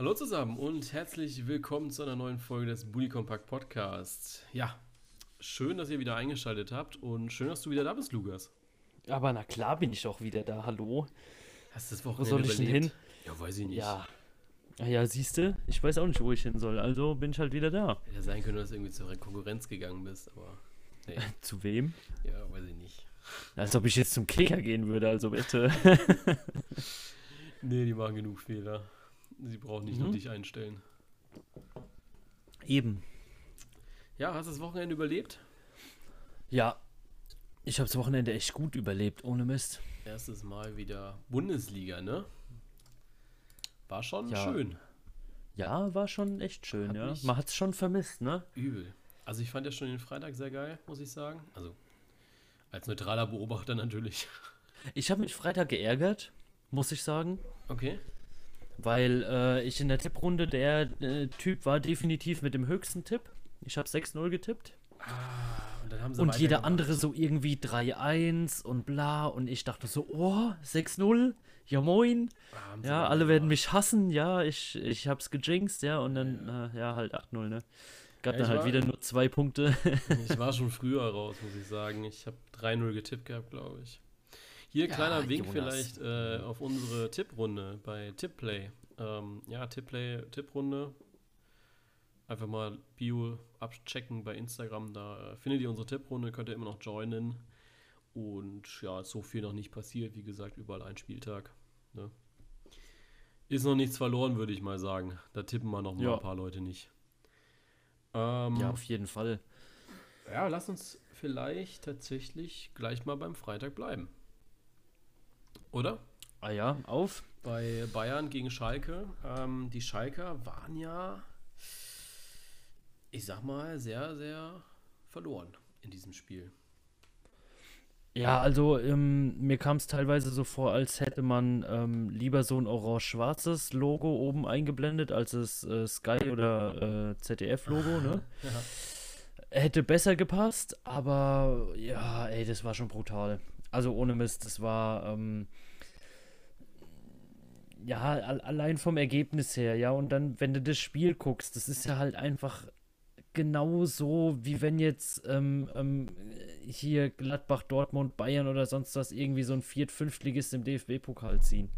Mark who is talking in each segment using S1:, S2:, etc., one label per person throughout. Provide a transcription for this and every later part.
S1: Hallo zusammen und herzlich willkommen zu einer neuen Folge des Bully Compact Podcasts. Ja, schön, dass ihr wieder eingeschaltet habt und schön, dass du wieder da bist, Lukas.
S2: Aber na klar bin ich auch wieder da. Hallo.
S1: Hast du das
S2: Wo
S1: Wochenende
S2: soll ich denn hin?
S1: Ja, weiß ich nicht.
S2: Ja. Ah ja, siehst du, ich weiß auch nicht, wo ich hin soll. Also bin ich halt wieder da.
S1: Hätte sein können, dass du irgendwie zur Konkurrenz gegangen bist, aber nee,
S2: Zu wem?
S1: ja, weiß ich nicht.
S2: Als ob ich jetzt zum Kicker gehen würde, also bitte.
S1: Nee, die machen genug Fehler. Sie brauchen nicht nur
S2: Mhm.
S1: dich einstellen.
S2: Eben.
S1: Ja, hast du das Wochenende überlebt?
S2: Ja. Ich habe das Wochenende echt gut überlebt, ohne Mist.
S1: Erstes Mal wieder Bundesliga, ne? War schon
S2: Ja.
S1: schön.
S2: Ja, war schon echt schön,
S1: Hat
S2: ja. Man hat es schon vermisst, ne?
S1: Übel. Also ich fand ja schon den Freitag sehr geil, muss ich sagen. Also als neutraler Beobachter natürlich.
S2: Ich habe mich Freitag geärgert, muss ich sagen.
S1: Okay.
S2: Weil äh, ich in der Tipprunde der äh, Typ war definitiv mit dem höchsten Tipp. Ich habe 6-0 getippt.
S1: Und dann haben sie
S2: Und jeder
S1: weitergemacht.
S2: andere so irgendwie 3-1 und bla. Und ich dachte so, oh, 6-0, ja moin.
S1: Ah,
S2: Ja, alle werden mich hassen, ja, ich, ich hab's gejinxt, ja, und dann, äh, ja, halt 8-0, ne. Gab
S1: Ja,
S2: dann halt
S1: war-
S2: wieder nur zwei Punkte.
S1: Ich war schon früher raus, muss ich sagen. Ich habe 3-0 getippt gehabt, glaube ich. Hier
S2: Ja,
S1: kleiner Wink
S2: Jonas.
S1: vielleicht äh, auf unsere Tipprunde bei Tipplay. Ähm, ja, Tipplay, Tipprunde. Einfach mal Bio abchecken bei Instagram. Da äh, findet ihr unsere Tipprunde, könnt ihr immer noch joinen. Und ja, ist so viel noch nicht passiert. Wie gesagt, überall ein Spieltag. Ne? Ist noch nichts verloren, würde ich mal sagen. Da tippen wir noch mal
S2: Ja.
S1: ein paar Leute nicht. Ähm,
S2: ja, auf jeden Fall.
S1: ja, lass uns vielleicht tatsächlich gleich mal beim Freitag bleiben. Oder?
S2: Ah ja, auf.
S1: Bei Bayern gegen Schalke. Ähm, die Schalker waren ja, ich sag mal, sehr, sehr verloren in diesem Spiel.
S2: Ja, also ähm, mir kam es teilweise so vor, als hätte man ähm, lieber so ein orange-schwarzes Logo oben eingeblendet, als das äh, Sky- oder äh, ZDF-Logo, ne?
S1: Ja.
S2: Hätte besser gepasst, aber ja, ey, das war schon brutal. Also ohne Mist, das war ähm, ja al allein vom Ergebnis her, ja. Und dann, wenn du das Spiel guckst, das ist ja halt einfach genau so, wie wenn jetzt ähm, ähm, hier Gladbach, Dortmund, Bayern oder sonst was irgendwie so ein Viert-, Fünftligist im DFB-Pokal ziehen.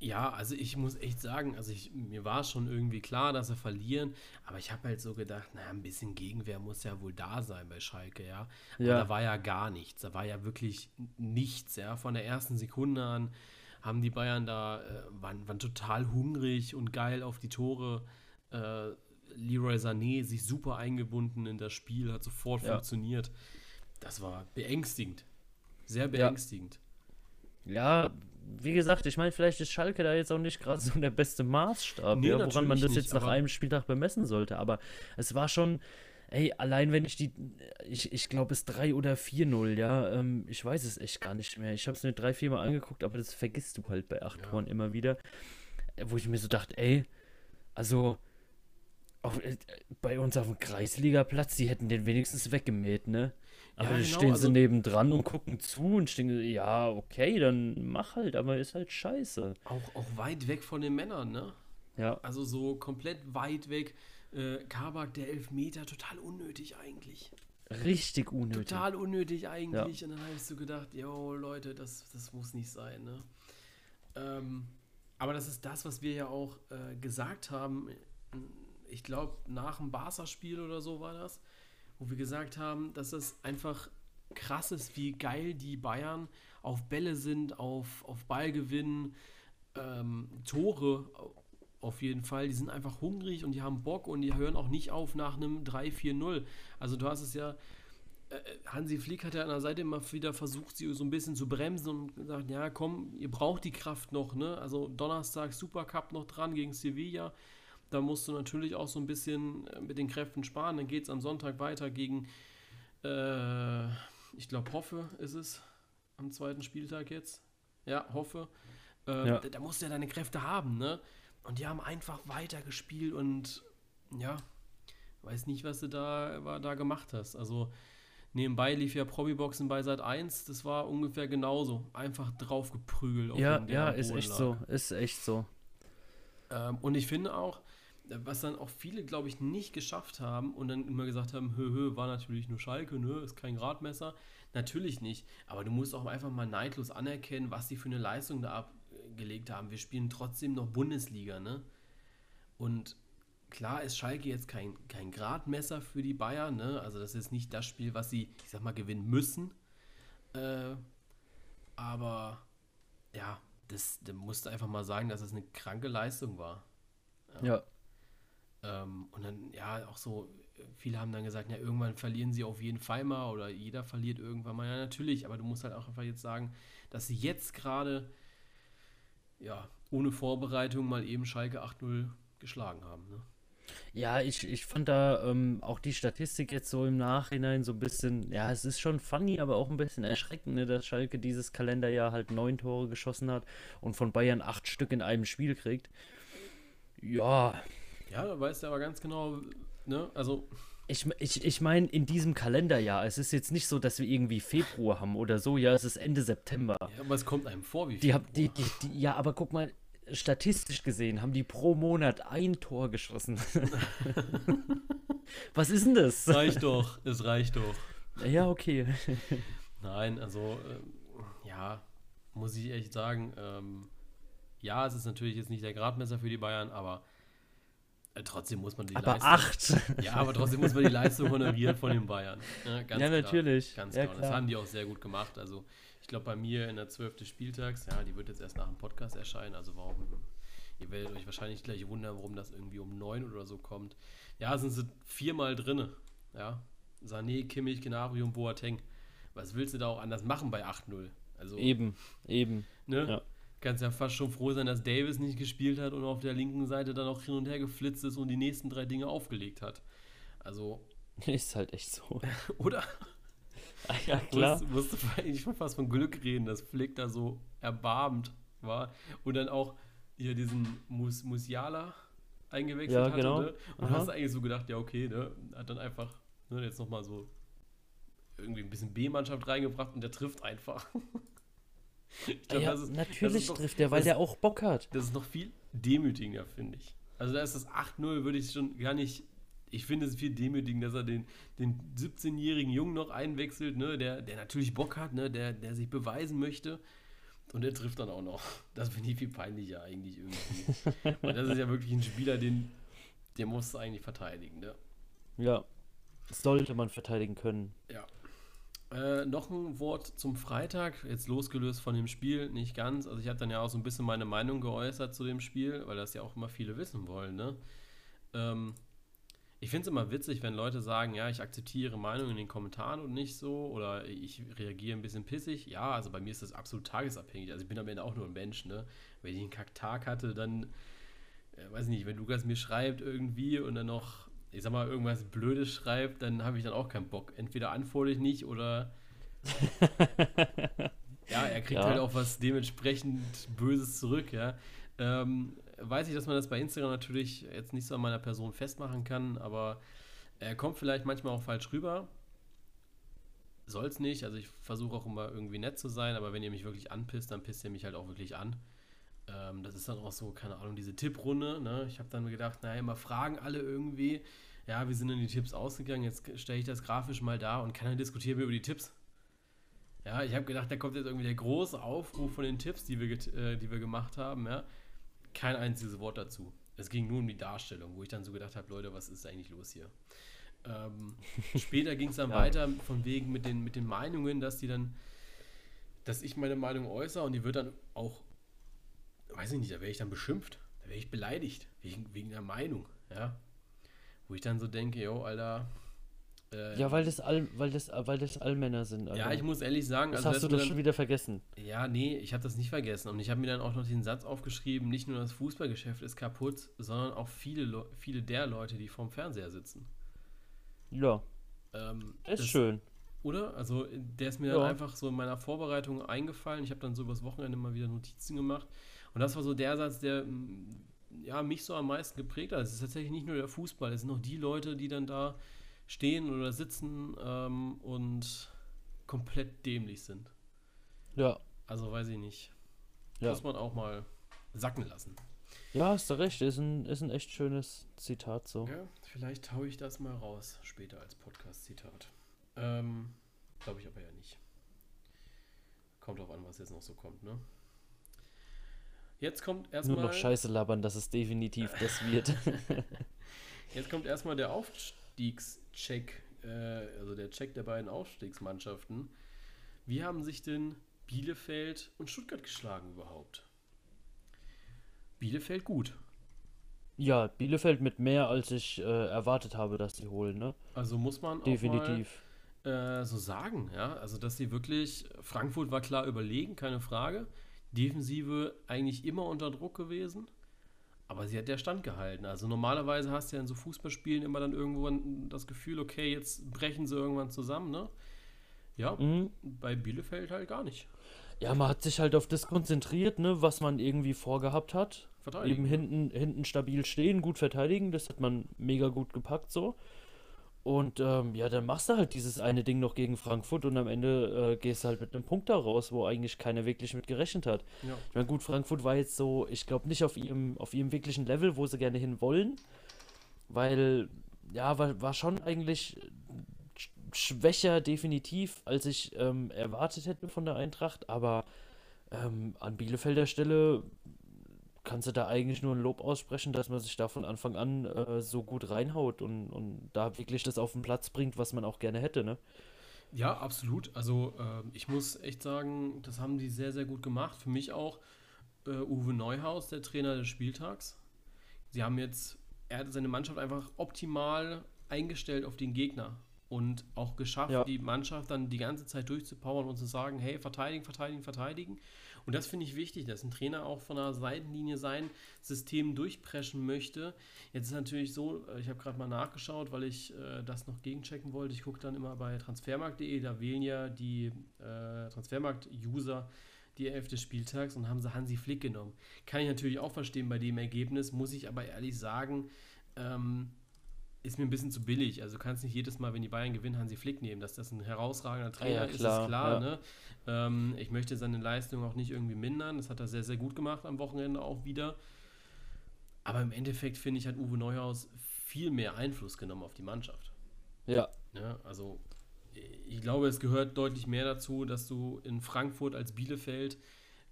S1: Ja, also ich muss echt sagen, also ich, mir war schon irgendwie klar, dass sie verlieren, aber ich habe halt so gedacht, naja, ein bisschen Gegenwehr muss ja wohl da sein bei Schalke, ja. Aber
S2: Ja.
S1: da war ja gar nichts, da war ja wirklich nichts, ja. Von der ersten Sekunde an haben die Bayern da, äh, waren, waren total hungrig und geil auf die Tore. Äh, Leroy Sané sich super eingebunden in das Spiel, hat sofort
S2: Ja.
S1: funktioniert. Das war beängstigend. Sehr beängstigend.
S2: Ja, wie gesagt, ich meine, vielleicht ist Schalke da jetzt auch nicht gerade so der beste Maßstab,
S1: Nee,
S2: ja, woran man das
S1: nicht,
S2: jetzt nach einem Spieltag bemessen sollte. Aber es war schon, ey, allein wenn ich die, ich, ich glaube es 3 oder 4-0, ja, ähm, ich weiß es echt gar nicht mehr. Ich habe es mir drei, vier Mal angeguckt, aber das vergisst du halt bei acht
S1: Ja.
S2: Toren immer wieder. Wo ich mir so dachte, ey, also auf, äh, bei uns auf dem Kreisligaplatz, die hätten den wenigstens weggemäht, ne? Aber
S1: Ja, genau,
S2: stehen
S1: also-
S2: sie nebendran und gucken zu und stehen, ja, okay, dann mach halt, aber ist halt scheiße.
S1: Auch, auch weit weg von den Männern, ne?
S2: Ja,
S1: Also so komplett weit weg. Äh, Kabak, der Elfmeter, total unnötig eigentlich.
S2: richtig unnötig.
S1: Total unnötig eigentlich. Und dann habe ich so gedacht, yo Leute, das, das muss nicht sein. Ne? Ähm, aber das ist das, was wir ja auch äh, gesagt haben. Ich glaube, nach dem Barca-Spiel oder so war das, wo wir gesagt haben, dass es einfach krass ist, wie geil die Bayern auf Bälle sind, auf, auf Ballgewinn, ähm, Tore auf jeden Fall. Die sind einfach hungrig und die haben Bock und die hören auch nicht auf nach einem 3-4-0. Also du hast es ja, äh, Hansi Flick hat ja an der Seite immer wieder versucht, sie so ein bisschen zu bremsen und gesagt, ja komm, ihr braucht die Kraft noch, ne? Also Donnerstag Supercup noch dran gegen Sevilla. Da musst du natürlich auch so ein bisschen äh, mit den Kräften sparen. Dann geht es am Sonntag weiter gegen, äh, ich glaube, Hoffe ist es am zweiten Spieltag jetzt. Ja, Hoffe. Äh,
S2: Ja.
S1: Da, da musst du ja deine Kräfte haben, ne? Und die haben einfach weitergespielt und ja, weiß nicht, was du da, war, da gemacht hast. Also nebenbei lief ja Promi-Boxen bei Sat 1, das war ungefähr genauso. Einfach draufgeprügelt. auf
S2: Ja, ja, ist echt
S1: lag.
S2: so, ist echt so.
S1: Äh, Ähm, und ich finde auch, was dann auch viele, glaube ich, nicht geschafft haben und dann immer gesagt haben, hö, hö, war natürlich nur Schalke, ne, ist kein Gradmesser. Natürlich nicht, aber du musst auch einfach mal neidlos anerkennen, was sie für eine Leistung da abgelegt haben. Wir spielen trotzdem noch Bundesliga, ne? Und klar ist Schalke jetzt kein, kein Gradmesser für die Bayern, ne? Also das ist nicht das Spiel, was sie, ich sag mal, gewinnen müssen. Äh, aber ja, das, das musst du einfach mal sagen, dass es das eine kranke Leistung war.
S2: Ja. ja.
S1: Ähm, und dann, ja, auch so, viele haben dann gesagt, ja, irgendwann verlieren sie auf jeden Fall mal oder jeder verliert irgendwann mal. Ja, natürlich, aber du musst halt auch einfach jetzt sagen, dass sie jetzt gerade, ja, ohne Vorbereitung mal eben Schalke 8-0 geschlagen haben. Ne?
S2: Ja, ich, ich fand da ähm, auch die Statistik jetzt so im Nachhinein so ein bisschen, ja, es ist schon funny, aber auch ein bisschen erschreckend, ne, dass Schalke dieses Kalenderjahr halt neun Tore geschossen hat und von Bayern acht Stück in einem Spiel kriegt. Ja.
S1: Ja, da weißt du aber ganz genau, ne, also.
S2: Ich, ich, ich meine, in diesem Kalenderjahr, es ist jetzt nicht so, dass wir irgendwie Februar haben oder so, ja, es ist Ende September.
S1: Ja, aber es kommt einem vor wie
S2: die, die, die, die Ja, aber guck mal, statistisch gesehen haben die pro Monat ein Tor geschossen. Was ist denn das?
S1: Es reicht doch, es reicht doch.
S2: Ja, okay.
S1: Nein, also, äh, ja, muss ich echt sagen, ähm, ja, es ist natürlich jetzt nicht der Gradmesser für die Bayern, aber trotzdem muss man die
S2: aber Leistung. acht!
S1: Ja, aber trotzdem muss man die Leistung honorieren von den Bayern.
S2: Ja, ja klar, natürlich.
S1: Ganz ja, klar. Das haben die auch sehr gut gemacht. Also, ich glaube, bei mir in der 12. Spieltags, ja, die wird jetzt erst nach dem Podcast erscheinen, also warum, ihr werdet euch wahrscheinlich gleich wundern, warum das irgendwie um 9 oder so kommt. Ja, sind sie viermal drinne, ja. Sané, Kimmich, Gnabry und Boateng. Was willst du da auch anders machen bei 8-0?
S2: Also, eben, eben.
S1: Ne? Ja. Kannst ja fast schon froh sein, dass Davis nicht gespielt hat und auf der linken Seite dann auch hin und her geflitzt ist und die nächsten drei Dinge aufgelegt hat. Also.
S2: Ist halt echt so.
S1: Oder?
S2: Ah, ja, klar.
S1: Musst, musste eigentlich schon fast von Glück reden, dass Flick da so erbarmt war. Und dann auch hier diesen Mus Musiala eingewechselt
S2: ja, genau.
S1: hatte. Ne? Und Aha. hast du eigentlich so gedacht, ja, okay, ne? Hat dann einfach ne, jetzt nochmal so irgendwie ein bisschen B-Mannschaft reingebracht und der trifft einfach.
S2: glaub, ja, ist, natürlich trifft der, weil der auch Bock hat.
S1: Das ist noch viel demütigender, finde ich. Also da ist das 8-0, würde ich schon gar nicht ich finde es viel demütigend, dass er den, den 17-jährigen Jungen noch einwechselt, ne, der, der natürlich Bock hat, ne, der, der sich beweisen möchte. Und der trifft dann auch noch. Das finde ich viel peinlicher eigentlich irgendwie. Weil das ist ja wirklich ein Spieler, den, der muss eigentlich verteidigen, ne?
S2: Ja. Sollte man verteidigen können.
S1: Ja. Äh, noch ein Wort zum Freitag, jetzt losgelöst von dem Spiel, nicht ganz. Also ich habe dann ja auch so ein bisschen meine Meinung geäußert zu dem Spiel, weil das ja auch immer viele wissen wollen, ne? Ähm, ich finde es immer witzig, wenn Leute sagen, ja, ich akzeptiere ihre Meinung in den Kommentaren und nicht so oder ich reagiere ein bisschen pissig. Ja, also bei mir ist das absolut tagesabhängig. Also ich bin am Ende auch nur ein Mensch, ne? Wenn ich einen Kacktag hatte, dann, äh, weiß ich nicht, wenn Lukas mir schreibt irgendwie und dann noch, ich sag mal, irgendwas Blödes schreibt, dann habe ich dann auch keinen Bock. Entweder antworte ich nicht oder ja, er kriegt ja. halt auch was dementsprechend Böses zurück, ja. Ähm, weiß ich, dass man das bei Instagram natürlich jetzt nicht so an meiner Person festmachen kann, aber er kommt vielleicht manchmal auch falsch rüber. Soll es nicht. Also ich versuche auch immer irgendwie nett zu sein, aber wenn ihr mich wirklich anpisst, dann pisst ihr mich halt auch wirklich an. Ähm, das ist dann auch so, keine Ahnung, diese Tipprunde. Ne? Ich habe dann gedacht, naja, immer fragen alle irgendwie. Ja, wie sind denn die Tipps ausgegangen? Jetzt stelle ich das grafisch mal da und kann dann diskutieren wir über die Tipps. Ja, ich habe gedacht, da kommt jetzt irgendwie der große Aufruf von den Tipps, die wir, äh, die wir gemacht haben. Ja kein einziges Wort dazu. Es ging nur um die Darstellung, wo ich dann so gedacht habe, Leute, was ist eigentlich los hier? Ähm, später ging es dann ja. weiter von wegen mit den, mit den Meinungen, dass die dann, dass ich meine Meinung äußere und die wird dann auch, weiß ich nicht, da wäre ich dann beschimpft, da wäre ich beleidigt, wegen, wegen der Meinung, ja. Wo ich dann so denke, yo, Alter,
S2: äh, ja, weil das, all, weil, das, weil das Allmänner sind.
S1: Alter. Ja, ich muss ehrlich sagen.
S2: Das also hast du das dann, schon wieder vergessen.
S1: Ja, nee, ich habe das nicht vergessen. Und ich habe mir dann auch noch den Satz aufgeschrieben, nicht nur das Fußballgeschäft ist kaputt, sondern auch viele, viele der Leute, die vorm Fernseher sitzen.
S2: Ja. Ähm, ist das, schön.
S1: Oder? Also der ist mir ja. dann einfach so in meiner Vorbereitung eingefallen. Ich habe dann so übers Wochenende mal wieder Notizen gemacht. Und das war so der Satz, der ja, mich so am meisten geprägt hat. Es ist tatsächlich nicht nur der Fußball, es sind auch die Leute, die dann da stehen oder sitzen ähm, und komplett dämlich sind.
S2: Ja.
S1: Also weiß ich nicht. Ja. Muss man auch mal sacken lassen.
S2: Ja, hast du recht, ist ein, ist ein echt schönes Zitat so.
S1: Ja, vielleicht haue ich das mal raus später als Podcast-Zitat. Ähm, Glaube ich aber ja nicht. Kommt drauf an, was jetzt noch so kommt, ne? Jetzt kommt erstmal.
S2: Nur noch Scheiße labern, dass es definitiv das wird.
S1: jetzt kommt erstmal der Aufstiegscheck, äh, also der Check der beiden Aufstiegsmannschaften. Wie haben sich denn Bielefeld und Stuttgart geschlagen überhaupt? Bielefeld gut.
S2: Ja, Bielefeld mit mehr, als ich äh, erwartet habe, dass sie holen, ne?
S1: Also muss man
S2: Definitiv.
S1: Mal, äh, so sagen, ja. Also, dass sie wirklich, Frankfurt war klar überlegen, keine Frage. Defensive eigentlich immer unter Druck gewesen. Aber sie hat der Stand gehalten. Also normalerweise hast du ja in so Fußballspielen immer dann irgendwann das Gefühl, okay, jetzt brechen sie irgendwann zusammen, ne? Ja, mhm. bei Bielefeld halt gar nicht.
S2: Ja, man hat sich halt auf das konzentriert, ne, was man irgendwie vorgehabt hat. Eben hinten, hinten stabil stehen, gut verteidigen, das hat man mega gut gepackt so. Und ähm, ja, dann machst du halt dieses eine Ding noch gegen Frankfurt und am Ende äh, gehst du halt mit einem Punkt da raus, wo eigentlich keiner wirklich mit gerechnet hat. Ja. Ich meine, gut, Frankfurt war jetzt so, ich glaube, nicht auf ihrem, auf ihrem wirklichen Level, wo sie gerne hin wollen, weil, ja, war, war schon eigentlich schwächer definitiv, als ich ähm, erwartet hätte von der Eintracht, aber ähm, an Bielefelder Stelle kannst du da eigentlich nur ein Lob aussprechen, dass man sich da von Anfang an äh, so gut reinhaut und, und da wirklich das auf den Platz bringt, was man auch gerne hätte, ne?
S1: Ja, absolut. Also äh, ich muss echt sagen, das haben die sehr, sehr gut gemacht. Für mich auch äh, Uwe Neuhaus, der Trainer des Spieltags. Sie haben jetzt, er hat seine Mannschaft einfach optimal eingestellt auf den Gegner und auch geschafft, ja. die Mannschaft dann die ganze Zeit durchzupowern und zu sagen, hey, verteidigen, verteidigen, verteidigen. Und das finde ich wichtig, dass ein Trainer auch von der Seitenlinie sein System durchpreschen möchte. Jetzt ist natürlich so, äh, ich habe gerade mal nachgeschaut, weil ich äh, das noch gegenchecken wollte. Ich gucke dann immer bei transfermarkt.de, da wählen ja die äh, Transfermarkt-User die Elf des Spieltags und haben sie Hansi Flick genommen. Kann ich natürlich auch verstehen bei dem Ergebnis, muss ich aber ehrlich sagen, ähm, ist mir ein bisschen zu billig. Also du kannst nicht jedes Mal, wenn die Bayern gewinnen, Hansi Flick nehmen. Dass das ein herausragender Trainer ja, ist, ist klar. Ja. Ne? Ähm, ich möchte seine Leistung auch nicht irgendwie mindern. Das hat er sehr, sehr gut gemacht am Wochenende auch wieder. Aber im Endeffekt, finde ich, hat Uwe Neuhaus viel mehr Einfluss genommen auf die Mannschaft.
S2: Ja.
S1: ja ne? also ich glaube, es gehört deutlich mehr dazu, dass du in Frankfurt als Bielefeld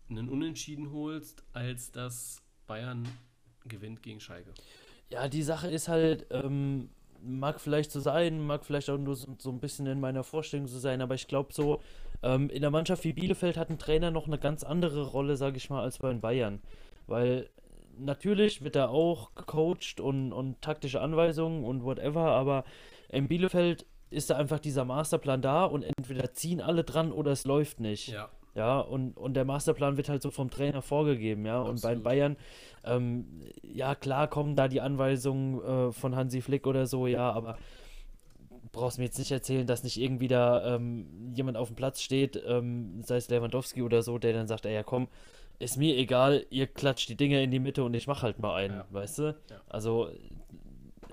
S1: einen Unentschieden holst, als dass Bayern gewinnt gegen Schalke.
S2: Ja, die Sache ist halt, ähm, mag vielleicht so sein, mag vielleicht auch nur so, so, ein bisschen in meiner Vorstellung so sein, aber ich glaube so, ähm, in der Mannschaft wie Bielefeld hat ein Trainer noch eine ganz andere Rolle, sage ich mal, als bei den Bayern. Weil natürlich wird er auch gecoacht und, und taktische Anweisungen und whatever, aber in Bielefeld ist da einfach dieser Masterplan da und entweder ziehen alle dran oder es läuft nicht.
S1: Ja.
S2: Ja, und, und der Masterplan wird halt so vom Trainer vorgegeben, ja. Absolut. Und bei Bayern, ähm, ja, klar kommen da die Anweisungen äh, von Hansi Flick oder so, ja, aber brauchst mir jetzt nicht erzählen, dass nicht irgendwie da ähm, jemand auf dem Platz steht, ähm, sei es Lewandowski oder so, der dann sagt, ey, ja komm, ist mir egal, ihr klatscht die Dinge in die Mitte und ich mach halt mal einen, ja. weißt du? Ja. Also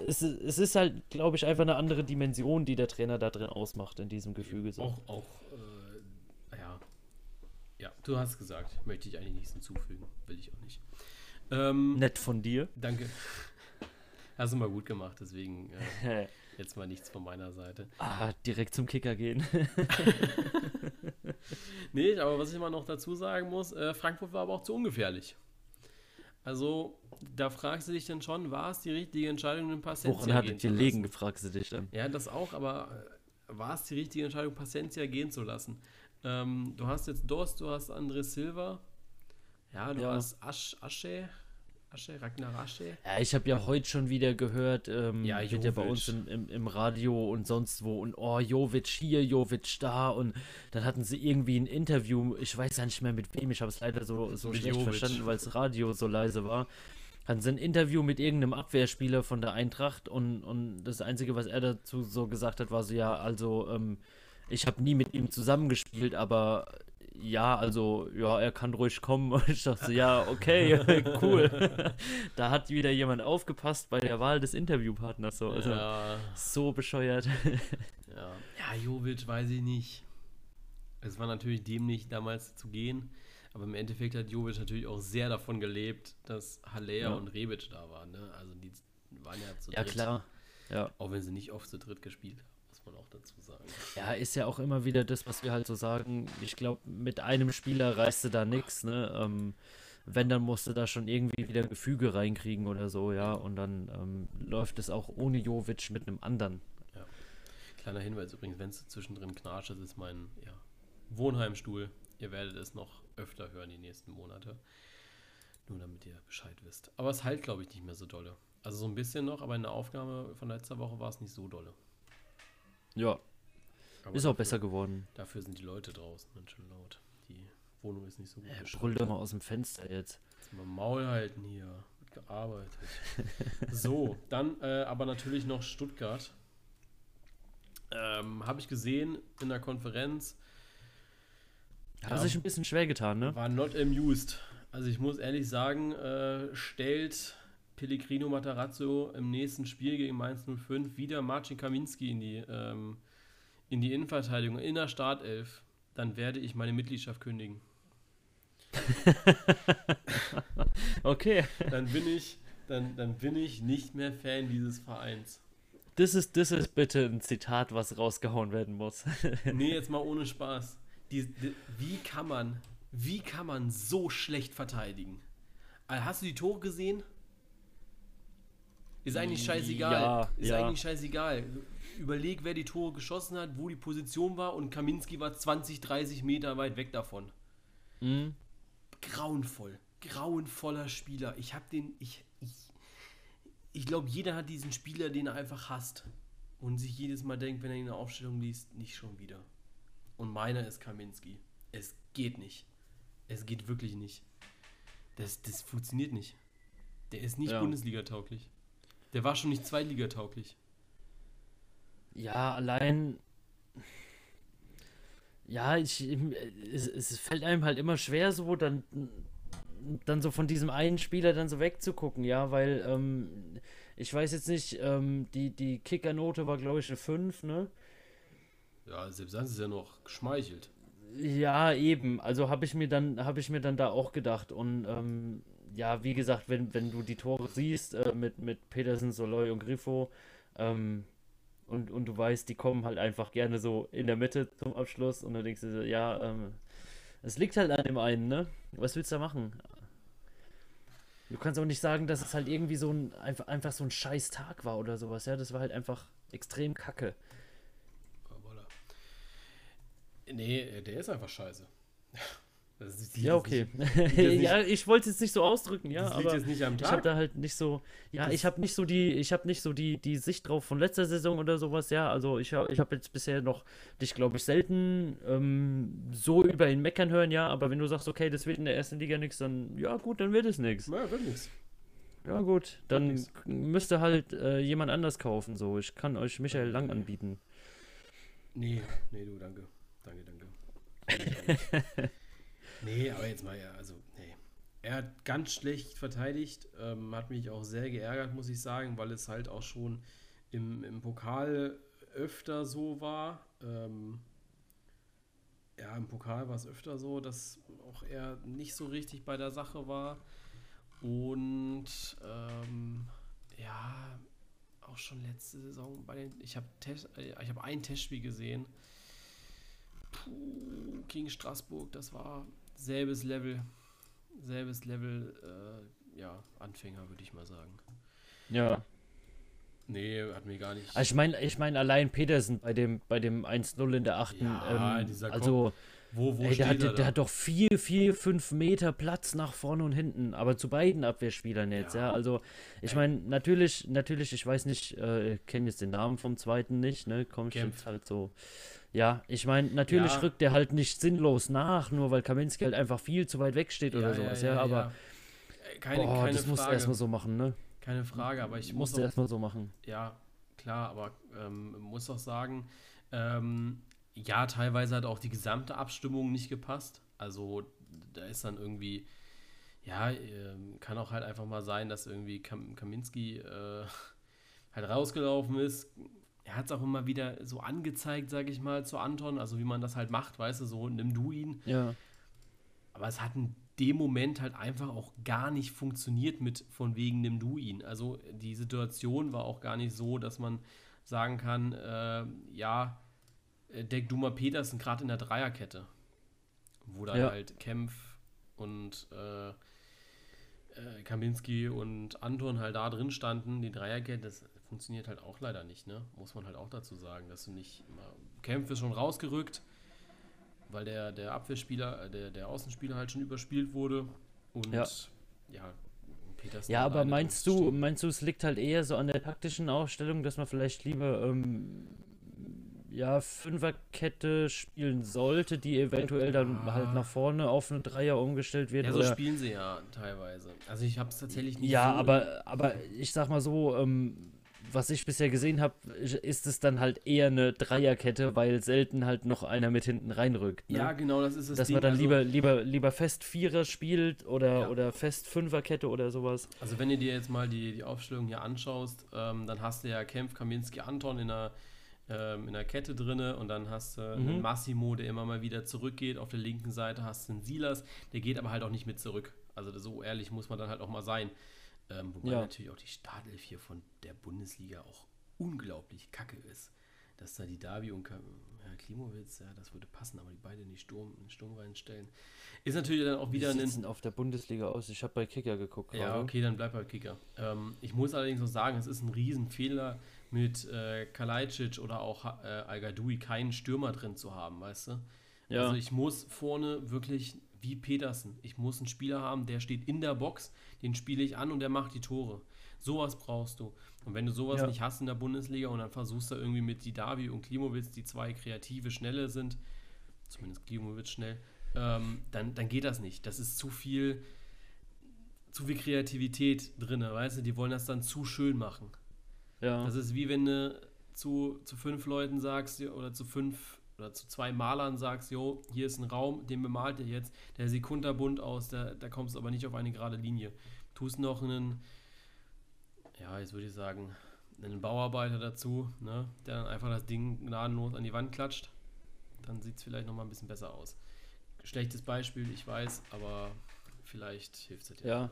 S2: es, es ist halt, glaube ich, einfach eine andere Dimension, die der Trainer da drin ausmacht in diesem Gefüge. So.
S1: Auch, auch ja, du hast gesagt, möchte ich eigentlich nichts hinzufügen. Will ich auch nicht.
S2: Ähm, Nett von dir.
S1: Danke. Hast du mal gut gemacht, deswegen äh, jetzt mal nichts von meiner Seite.
S2: Ah, direkt zum Kicker gehen.
S1: nee, aber was ich immer noch dazu sagen muss, äh, Frankfurt war aber auch zu ungefährlich. Also, da fragst du dich dann schon, war es die richtige Entscheidung, den Paciencia
S2: Woran hattet ihr legen, fragst du dich dann.
S1: Ja, das auch, aber äh, war es die richtige Entscheidung, Paciencia gehen zu lassen? Ähm, du hast jetzt Durst, du hast André Silva. Ja, du ja. hast Asch, Asche. Asche, Ragnar Asche.
S2: Ja, ich habe ja heute schon wieder gehört, ähm, ja, wird ja bei uns im, im, im, Radio und sonst wo und oh, Jovic hier, Jovic da und dann hatten sie irgendwie ein Interview, ich weiß ja nicht mehr mit wem, ich habe es leider so, so schlecht Jovic. verstanden, weil das Radio so leise war. Hatten sie ein Interview mit irgendeinem Abwehrspieler von der Eintracht und, und das Einzige, was er dazu so gesagt hat, war so, ja, also, ähm, ich habe nie mit ihm zusammengespielt, aber ja, also, ja, er kann ruhig kommen. Und ich dachte, ja, okay, cool. da hat wieder jemand aufgepasst bei der Wahl des Interviewpartners. So, also, ja. so bescheuert.
S1: ja. ja, Jovic weiß ich nicht. Es war natürlich dämlich, damals zu gehen. Aber im Endeffekt hat Jovic natürlich auch sehr davon gelebt, dass Haller ja. und Rebic da waren. Ne? Also die waren ja
S2: zu Ja, dritt. klar. Ja.
S1: Auch wenn sie nicht oft zu dritt gespielt haben, muss man auch dazu sagen.
S2: Ja, ist ja auch immer wieder das, was wir halt so sagen. Ich glaube, mit einem Spieler reißt du da nichts. Ne? Ähm, wenn, dann musst du da schon irgendwie wieder Gefüge reinkriegen oder so, ja. Und dann ähm, läuft es auch ohne Jovic mit einem anderen.
S1: Ja. Kleiner Hinweis übrigens, wenn es zwischendrin knatscht, das ist mein ja, Wohnheimstuhl. Ihr werdet es noch öfter hören die nächsten Monate. Nur damit ihr Bescheid wisst. Aber es halt, glaube ich, nicht mehr so dolle. Also so ein bisschen noch, aber in der Aufnahme von letzter Woche war es nicht so dolle.
S2: Ja. Aber ist auch besser geworden.
S1: Dafür sind die Leute draußen ganz schön laut. Die Wohnung ist nicht so gut.
S2: Ja, brüll doch mal aus dem Fenster jetzt.
S1: Jetzt mal Maul halten hier. Wird gearbeitet. so, dann äh, aber natürlich noch Stuttgart. Ähm, Habe ich gesehen in der Konferenz.
S2: Hat ja, sich ein bisschen schwer getan, ne?
S1: War not amused. Also ich muss ehrlich sagen, äh, stellt Pellegrino Matarazzo im nächsten Spiel gegen Mainz 05 wieder Marcin Kaminski in die, ähm, in die Innenverteidigung, in der Startelf, dann werde ich meine Mitgliedschaft kündigen.
S2: okay.
S1: Dann bin ich, dann, dann bin ich nicht mehr Fan dieses Vereins.
S2: Das ist, das ist bitte ein Zitat, was rausgehauen werden muss.
S1: nee, jetzt mal ohne Spaß. Die, die, wie kann man, wie kann man so schlecht verteidigen? Also hast du die Tore gesehen? Ist eigentlich scheißegal. Ja, ist ja. eigentlich scheißegal. Überleg, wer die Tore geschossen hat, wo die Position war und Kaminski war 20, 30 Meter weit weg davon. Mhm. Grauenvoll. Grauenvoller Spieler. Ich hab den. Ich, ich, ich glaube, jeder hat diesen Spieler, den er einfach hasst. Und sich jedes Mal denkt, wenn er ihn in der Aufstellung liest, nicht schon wieder. Und meiner ist Kaminski. Es geht nicht. Es geht wirklich nicht. Das, das funktioniert nicht. Der ist nicht ja. Bundesliga-tauglich. Der war schon nicht zweitligatauglich.
S2: Ja, allein. Ja, ich, es, es, fällt einem halt immer schwer, so dann, dann so von diesem einen Spieler dann so wegzugucken, ja, weil ähm, ich weiß jetzt nicht, ähm, die, die Kickernote war, glaube ich, eine 5, ne?
S1: Ja, selbst dann ist es ja noch geschmeichelt.
S2: Ja, eben. Also habe ich mir dann, habe ich mir dann da auch gedacht. Und ähm, ja, wie gesagt, wenn, wenn du die Tore siehst äh, mit, mit Petersen, Soloy und Griffo ähm, und, und du weißt, die kommen halt einfach gerne so in der Mitte zum Abschluss und dann denkst du, ja, ähm, es liegt halt an dem einen, ne? Was willst du da machen? Du kannst auch nicht sagen, dass es halt irgendwie so ein einfach, einfach so ein scheiß Tag war oder sowas, ja. Das war halt einfach extrem kacke.
S1: Nee, der ist einfach scheiße.
S2: ja, okay. ja, ich wollte es nicht so ausdrücken, ja, aber ich habe da halt nicht so, ja, das ich habe nicht so die, ich habe nicht so die, die Sicht drauf von letzter Saison oder sowas, ja, also ich habe ich hab jetzt bisher noch dich, glaube ich, selten ähm, so über ihn meckern hören, ja, aber wenn du sagst, okay, das wird in der ersten Liga nichts, dann, ja gut, dann wird es nichts. Ja, wird nichts. Ja gut, dann müsste halt äh, jemand anders kaufen, so, ich kann euch Michael Lang anbieten.
S1: Nee, nee, du, danke. Danke, danke. Nee, aber jetzt mal ja, also, nee. Er hat ganz schlecht verteidigt, ähm, hat mich auch sehr geärgert, muss ich sagen, weil es halt auch schon im, im Pokal öfter so war. Ähm, ja, im Pokal war es öfter so, dass auch er nicht so richtig bei der Sache war. Und ähm, ja, auch schon letzte Saison bei den. Ich habe äh, hab ein Testspiel gesehen. Puh, gegen Straßburg, das war selbes Level, selbes Level, äh, ja, Anfänger, würde ich mal sagen.
S2: Ja.
S1: Nee, hat mir gar nicht.
S2: Also ich meine, ich meine allein Petersen bei dem, bei dem 1-0 in der 8. Ja, ähm, also, wo, wo ey, der, hat, der, hat doch 4, 4, 5 Meter Platz nach vorne und hinten, aber zu beiden Abwehrspielern jetzt, ja. ja? Also, ich meine, natürlich, natürlich, ich weiß nicht, äh, kenne jetzt den Namen vom zweiten nicht, ne, kommt jetzt halt so ja, ich meine, natürlich ja. rückt der halt nicht sinnlos nach, nur weil Kaminski halt einfach viel zu weit weg steht oder ja, sowas, ja, ja aber
S1: äh, keine, boah, keine
S2: das musst du erstmal so machen, ne?
S1: Keine Frage, aber ich
S2: muss. erstmal so machen.
S1: Ja, klar, aber ähm, muss auch sagen, ähm, ja, teilweise hat auch die gesamte Abstimmung nicht gepasst. Also da ist dann irgendwie, ja, ähm, kann auch halt einfach mal sein, dass irgendwie Kam Kaminski äh, halt rausgelaufen ist, er hat es auch immer wieder so angezeigt, sage ich mal, zu Anton, also wie man das halt macht, weißt du, so nimm du ihn.
S2: Ja.
S1: aber es hat in dem Moment halt einfach auch gar nicht funktioniert mit von wegen nimm du ihn. Also die Situation war auch gar nicht so, dass man sagen kann, äh, ja, äh, deck du mal Petersen gerade in der Dreierkette, wo dann ja. halt Kempf und äh, äh, Kaminski und Anton halt da drin standen, die Dreierkette, das funktioniert halt auch leider nicht, ne? Muss man halt auch dazu sagen, dass du nicht immer. Kempf ist schon rausgerückt, weil der, der Abwehrspieler, äh, der, der Außenspieler halt schon überspielt wurde. Und
S2: ja, ja Petersen ja aber meinst du, meinst du, es liegt halt eher so an der taktischen Aufstellung, dass man vielleicht lieber ähm, ja, Fünferkette spielen sollte, die eventuell dann ah. halt nach vorne auf eine Dreier umgestellt wird.
S1: Ja, so spielen sie ja teilweise. Also ich habe es tatsächlich nicht
S2: Ja, so aber, aber ich sag mal so, ähm, was ich bisher gesehen habe, ist es dann halt eher eine Dreierkette, weil selten halt noch einer mit hinten reinrückt.
S1: Ne? Ja, genau, das ist es.
S2: Dass Ding. man dann also, lieber, lieber, lieber fest Vierer spielt oder, ja. oder fest Fünferkette oder sowas.
S1: Also wenn du dir jetzt mal die, die Aufstellung hier anschaust, ähm, dann hast du ja Kempf, Kaminski, Anton in der ähm, in der Kette drinne und dann hast du mhm. einen Massimo, der immer mal wieder zurückgeht. Auf der linken Seite hast du einen Silas, der geht aber halt auch nicht mit zurück. Also so ehrlich muss man dann halt auch mal sein. Ähm, wobei ja. natürlich auch die Startelf hier von der Bundesliga auch unglaublich kacke ist. Dass da die Davi und ja, Klimowitz, ja, das würde passen, aber die beiden in die Sturm, in den Sturm reinstellen. Ist natürlich dann auch wieder
S2: Wie ein. auf der Bundesliga aus? Ich habe bei Kicker geguckt.
S1: Ja, gerade. okay, dann bleib bei Kicker. Ähm, ich muss allerdings auch sagen, es ist ein Riesenfehler, mit äh, Kalajdzic oder auch äh, al keinen Stürmer drin zu haben, weißt du? Ja. Also ich muss vorne wirklich wie Petersen, ich muss einen Spieler haben, der steht in der Box, den spiele ich an und der macht die Tore. Sowas brauchst du. Und wenn du sowas ja. nicht hast in der Bundesliga und dann versuchst du irgendwie mit Didavi und Klimowitz, die zwei kreative, schnelle sind, zumindest Klimowitz schnell, ähm, dann, dann geht das nicht. Das ist zu viel, zu viel Kreativität drin, weißt du? Die wollen das dann zu schön machen. Ja. Das ist wie wenn du zu, zu fünf Leuten sagst, oder zu fünf oder zu zwei Malern sagst, jo, hier ist ein Raum, den bemalt ihr jetzt, der sieht kunterbunt aus, da, da kommst du aber nicht auf eine gerade Linie. Tust noch einen, ja, jetzt würde ich sagen, einen Bauarbeiter dazu, ne, der dann einfach das Ding gnadenlos an die Wand klatscht, dann sieht es vielleicht nochmal ein bisschen besser aus. Schlechtes Beispiel, ich weiß, aber vielleicht hilft es
S2: dir. Ja.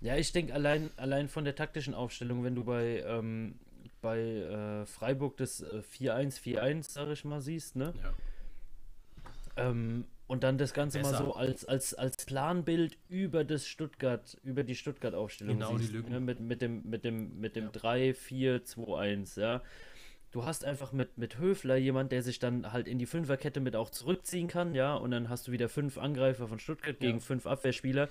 S2: ja, ich denke allein, allein von der taktischen Aufstellung, wenn du bei ähm, bei äh, Freiburg das äh, 4-1-4-1, sag ich mal, siehst, ne? Ja. Ähm, und dann das Ganze Besser. mal so als, als, als Planbild über das Stuttgart, über die Stuttgart-Aufstellung.
S1: Genau, siehst, die Lücken.
S2: Ne? Mit, mit dem, mit dem, mit dem ja. 3-4-2-1, ja. Du hast einfach mit, mit Höfler jemand, der sich dann halt in die Fünferkette mit auch zurückziehen kann, ja, und dann hast du wieder fünf Angreifer von Stuttgart ja. gegen fünf Abwehrspieler.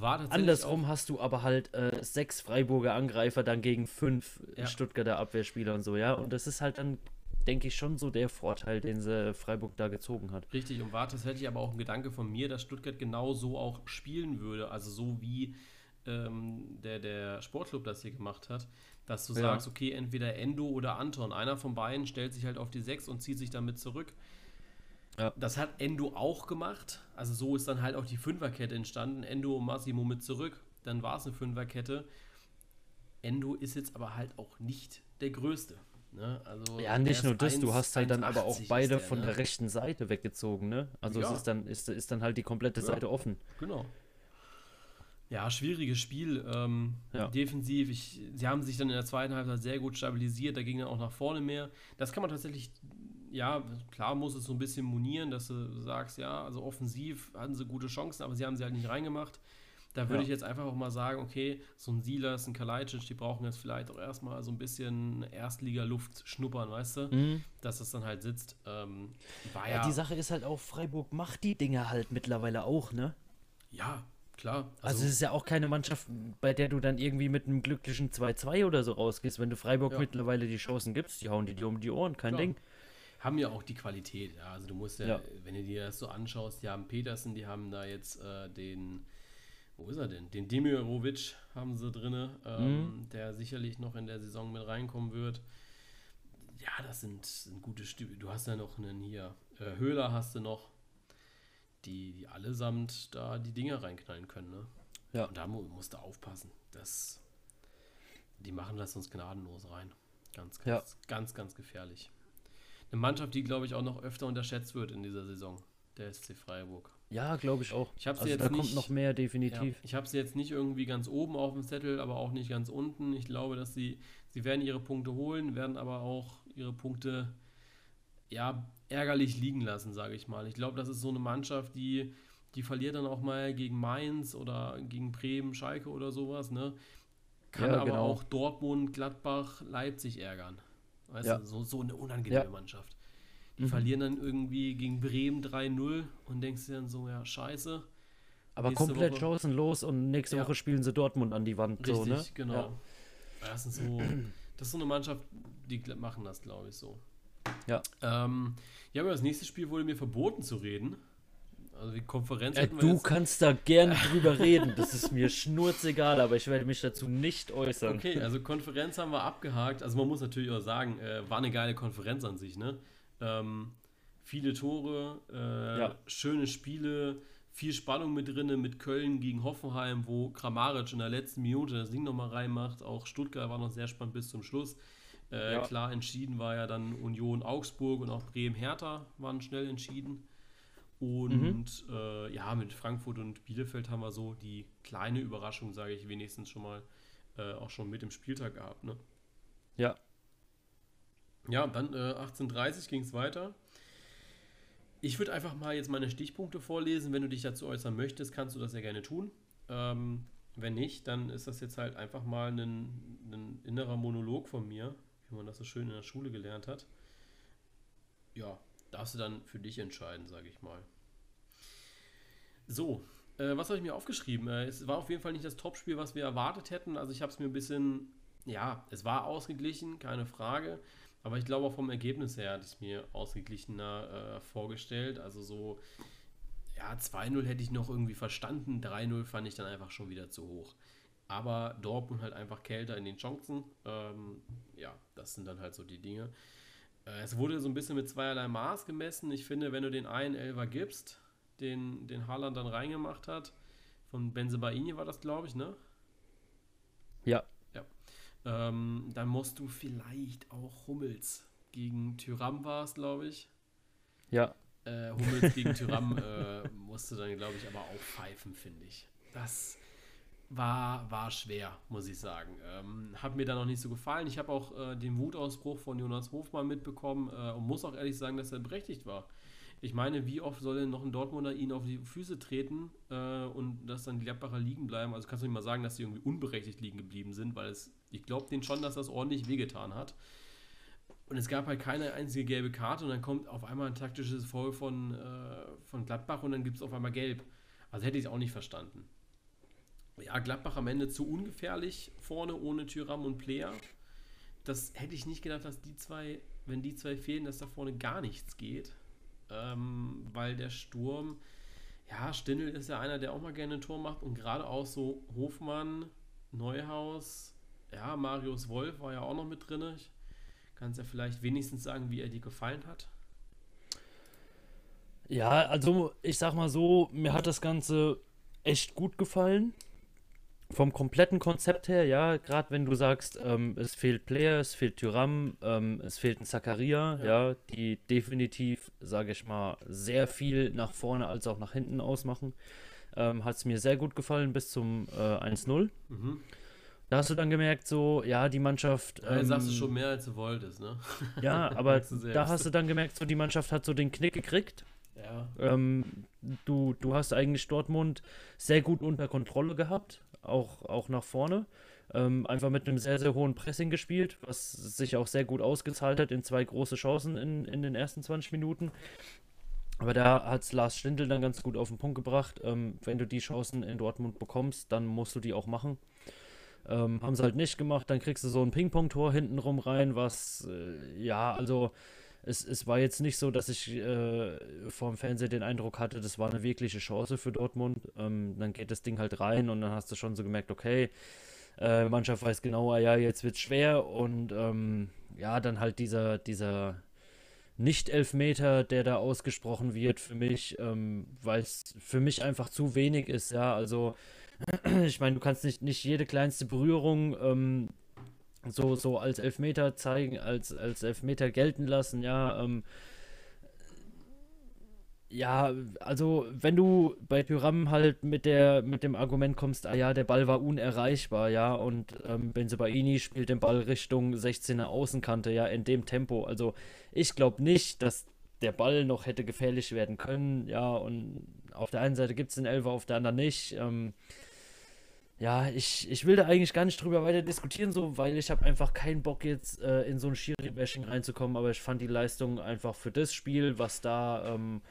S2: Andersrum hast du aber halt äh, sechs Freiburger Angreifer dann gegen fünf ja. Stuttgarter Abwehrspieler und so, ja. Und das ist halt dann, denke ich, schon so der Vorteil, den sie Freiburg da gezogen hat.
S1: Richtig, und war tatsächlich aber auch ein Gedanke von mir, dass Stuttgart genau so auch spielen würde. Also so wie ähm, der, der Sportclub das hier gemacht hat, dass du ja. sagst, okay, entweder Endo oder Anton, einer von beiden stellt sich halt auf die sechs und zieht sich damit zurück. Ja. Das hat Endo auch gemacht. Also so ist dann halt auch die Fünferkette entstanden. Endo und Massimo mit zurück. Dann war es eine Fünferkette. Endo ist jetzt aber halt auch nicht der Größte. Ne? Also
S2: ja, nicht nur das, 1, du hast halt dann aber auch beide der, von ne? der rechten Seite weggezogen, ne? Also ja. es ist dann, ist, ist dann halt die komplette ja. Seite offen.
S1: Genau. Ja, schwieriges Spiel. Ähm, ja. Defensiv. Ich, sie haben sich dann in der zweiten Halbzeit sehr gut stabilisiert. Da ging dann auch nach vorne mehr. Das kann man tatsächlich ja, klar muss es so ein bisschen monieren, dass du sagst, ja, also offensiv hatten sie gute Chancen, aber sie haben sie halt nicht reingemacht. Da würde ja. ich jetzt einfach auch mal sagen, okay, so ein Silas, ein Kalajdzic, die brauchen jetzt vielleicht auch erstmal so ein bisschen Erstliga-Luft schnuppern, weißt du? Mhm. Dass das dann halt sitzt. Ähm,
S2: ja, ja, die Sache ist halt auch, Freiburg macht die Dinge halt mittlerweile auch, ne?
S1: Ja, klar.
S2: Also, also, es ist ja auch keine Mannschaft, bei der du dann irgendwie mit einem glücklichen 2-2 oder so rausgehst. Wenn du Freiburg ja. mittlerweile die Chancen gibst, die hauen die dir um die Ohren, kein klar. Ding
S1: haben ja auch die Qualität. Ja. Also du musst ja, ja, wenn du dir das so anschaust, die haben Petersen, die haben da jetzt äh, den, wo ist er denn? Den Demirovic haben sie drin, ähm, mhm. der sicherlich noch in der Saison mit reinkommen wird. Ja, das sind, sind gute Stücke. Du hast ja noch einen hier, äh, Höhler hast du noch, die, die allesamt da die Dinger reinknallen können. Ne? Ja. Und da mu musst du aufpassen. Das, die machen das uns gnadenlos rein. Ganz, ganz, ja. ganz, ganz gefährlich eine Mannschaft, die, glaube ich, auch noch öfter unterschätzt wird in dieser Saison. der SC Freiburg.
S2: Ja, glaube ich auch.
S1: Ich also
S2: jetzt
S1: da
S2: nicht, kommt noch mehr, definitiv.
S1: Ja, ich habe sie jetzt nicht irgendwie ganz oben auf dem Zettel, aber auch nicht ganz unten. Ich glaube, dass sie, sie werden ihre Punkte holen, werden aber auch ihre Punkte ja, ärgerlich liegen lassen, sage ich mal. Ich glaube, das ist so eine Mannschaft, die, die verliert dann auch mal gegen Mainz oder gegen Bremen, Schalke oder sowas, ne? Kann ja, aber genau. auch Dortmund, Gladbach, Leipzig ärgern. Weißt ja. du, so, so eine unangenehme ja. Mannschaft. Die mhm. verlieren dann irgendwie gegen Bremen 3-0 und denkst dir dann so, ja, scheiße.
S2: Aber komplett Woche, chancenlos und nächste ja. Woche spielen sie Dortmund an die Wand.
S1: Richtig,
S2: so, ne?
S1: genau. Das, sind so, das ist so eine Mannschaft, die machen das, glaube ich, so.
S2: Ja.
S1: Ähm, ja, über das nächste Spiel wurde mir verboten zu reden. Also die Konferenz.
S2: Äh, du jetzt... kannst da gerne drüber reden. Das ist mir schnurzegal, aber ich werde mich dazu nicht äußern.
S1: Okay, also Konferenz haben wir abgehakt. Also man muss natürlich auch sagen, äh, war eine geile Konferenz an sich, ne? Ähm, viele Tore, äh, ja. schöne Spiele, viel Spannung mit drin, mit Köln gegen Hoffenheim, wo Kramaric in der letzten Minute das Ding nochmal reinmacht. Auch Stuttgart war noch sehr spannend bis zum Schluss. Äh, ja. Klar entschieden war ja dann Union Augsburg und auch Bremen Hertha waren schnell entschieden. Und mhm. äh, ja, mit Frankfurt und Bielefeld haben wir so die kleine Überraschung, sage ich wenigstens schon mal, äh, auch schon mit dem Spieltag gehabt. Ne?
S2: Ja,
S1: ja, dann äh, 18.30 ging es weiter. Ich würde einfach mal jetzt meine Stichpunkte vorlesen. Wenn du dich dazu äußern möchtest, kannst du das ja gerne tun. Ähm, wenn nicht, dann ist das jetzt halt einfach mal ein, ein, innerer Monolog von mir, wie man das so schön in der Schule gelernt hat. Ja, darfst du dann für dich entscheiden, sage ich mal. So, äh, was habe ich mir aufgeschrieben? Äh, es war auf jeden Fall nicht das Topspiel, was wir erwartet hätten. Also ich habe es mir ein bisschen, ja, es war ausgeglichen, keine Frage. Aber ich glaube auch vom Ergebnis her hatte ich mir ausgeglichener äh, vorgestellt. Also so, ja, 2-0 hätte ich noch irgendwie verstanden, 3-0 fand ich dann einfach schon wieder zu hoch. Aber Dortmund halt einfach kälter in den Chancen. Ähm, ja, das sind dann halt so die Dinge. Äh, es wurde so ein bisschen mit zweierlei Maß gemessen. Ich finde, wenn du den einen Elver gibst, den, den Haaland dann reingemacht hat, von Benzebaini war das, glaube ich, ne?
S2: Ja,
S1: ähm, dann musst du vielleicht auch Hummels gegen Tyram war es, glaube ich.
S2: Ja.
S1: Äh, Hummels gegen Tyram äh, musste dann, glaube ich, aber auch pfeifen, finde ich. Das war, war schwer, muss ich sagen. Ähm, hat mir dann noch nicht so gefallen. Ich habe auch äh, den Wutausbruch von Jonas Hofmann mitbekommen äh, und muss auch ehrlich sagen, dass er berechtigt war. Ich meine, wie oft soll denn noch ein Dortmunder ihn auf die Füße treten äh, und dass dann die Gladbacher liegen bleiben? Also kannst du nicht mal sagen, dass sie irgendwie unberechtigt liegen geblieben sind, weil es, ich glaube denen schon, dass das ordentlich wehgetan hat. Und es gab halt keine einzige gelbe Karte und dann kommt auf einmal ein taktisches Foul von, äh, von Gladbach und dann gibt es auf einmal gelb. Also hätte ich es auch nicht verstanden. Ja, Gladbach am Ende zu ungefährlich vorne ohne Tyram und Player. Das hätte ich nicht gedacht, dass die zwei, wenn die zwei fehlen, dass da vorne gar nichts geht ähm, weil der Sturm, ja, Stindl ist ja einer, der auch mal gerne ein Tor macht und gerade auch so Hofmann, Neuhaus, ja, Marius Wolf war ja auch noch mit drin. Ich kann es ja vielleicht wenigstens sagen, wie er dir gefallen hat.
S2: Ja, also ich sag mal so, mir hat das Ganze echt gut gefallen vom kompletten Konzept her, ja, gerade wenn du sagst, ähm, es fehlt Player, es fehlt Tyram, ähm, es fehlt ein Zakaria, ja. ja. die definitiv, sage ich mal, sehr viel nach vorne als auch nach hinten ausmachen. Ähm, Hat es mir sehr gut gefallen bis zum äh, 1-0. Mhm. Da hast du dann gemerkt, so, ja, die Mannschaft.
S1: Ja, ähm, sagst du schon mehr, als du wolltest, ne?
S2: Ja, aber da hast du dann gemerkt, so, die Mannschaft hat so den Knick gekriegt.
S1: Ja.
S2: Ähm, du, du hast eigentlich Dortmund sehr gut unter Kontrolle gehabt auch, auch nach vorne. Ähm, einfach mit einem sehr, sehr hohen Pressing gespielt, was sich auch sehr gut ausgezahlt hat in zwei große Chancen in, in den ersten 20 Minuten. Aber da hat es Lars Stindl dann ganz gut auf den Punkt gebracht. Ähm, wenn du die Chancen in Dortmund bekommst, dann musst du die auch machen. Ähm, haben sie halt nicht gemacht, dann kriegst du so ein Ping-Pong-Tor hintenrum rein, was, äh, ja, also es, es war jetzt nicht so, dass ich äh, vor Fernseher den Eindruck hatte, das war eine wirkliche Chance für Dortmund. Ähm, dann geht das Ding halt rein und dann hast du schon so gemerkt, okay, äh, Mannschaft weiß genauer, ja, jetzt wird es schwer und ähm, ja, dann halt dieser, dieser Nicht-Elfmeter, der da ausgesprochen wird für mich, ähm, weil es für mich einfach zu wenig ist, ja, also ich meine, du kannst nicht, nicht jede kleinste Berührung ähm, so, so als Elfmeter zeigen, als, als Elfmeter gelten lassen, ja. Ähm, Ja, also wenn du bei Tyram halt mit der mit dem Argument kommst, ah ja, der Ball war unerreichbar, ja, und ähm, Benzebaini spielt den Ball Richtung 16er Außenkante, ja, in dem Tempo. Also ich glaube nicht, dass der Ball noch hätte gefährlich werden können, ja, und auf der einen Seite gibt es den Elfer, auf der anderen nicht. Ähm, ja, ich, ich will da eigentlich gar nicht drüber weiter diskutieren, so, weil ich habe einfach keinen Bock jetzt äh, in so ein Schiri-Bashing reinzukommen, aber ich fand die Leistung einfach für das Spiel, was da ähm,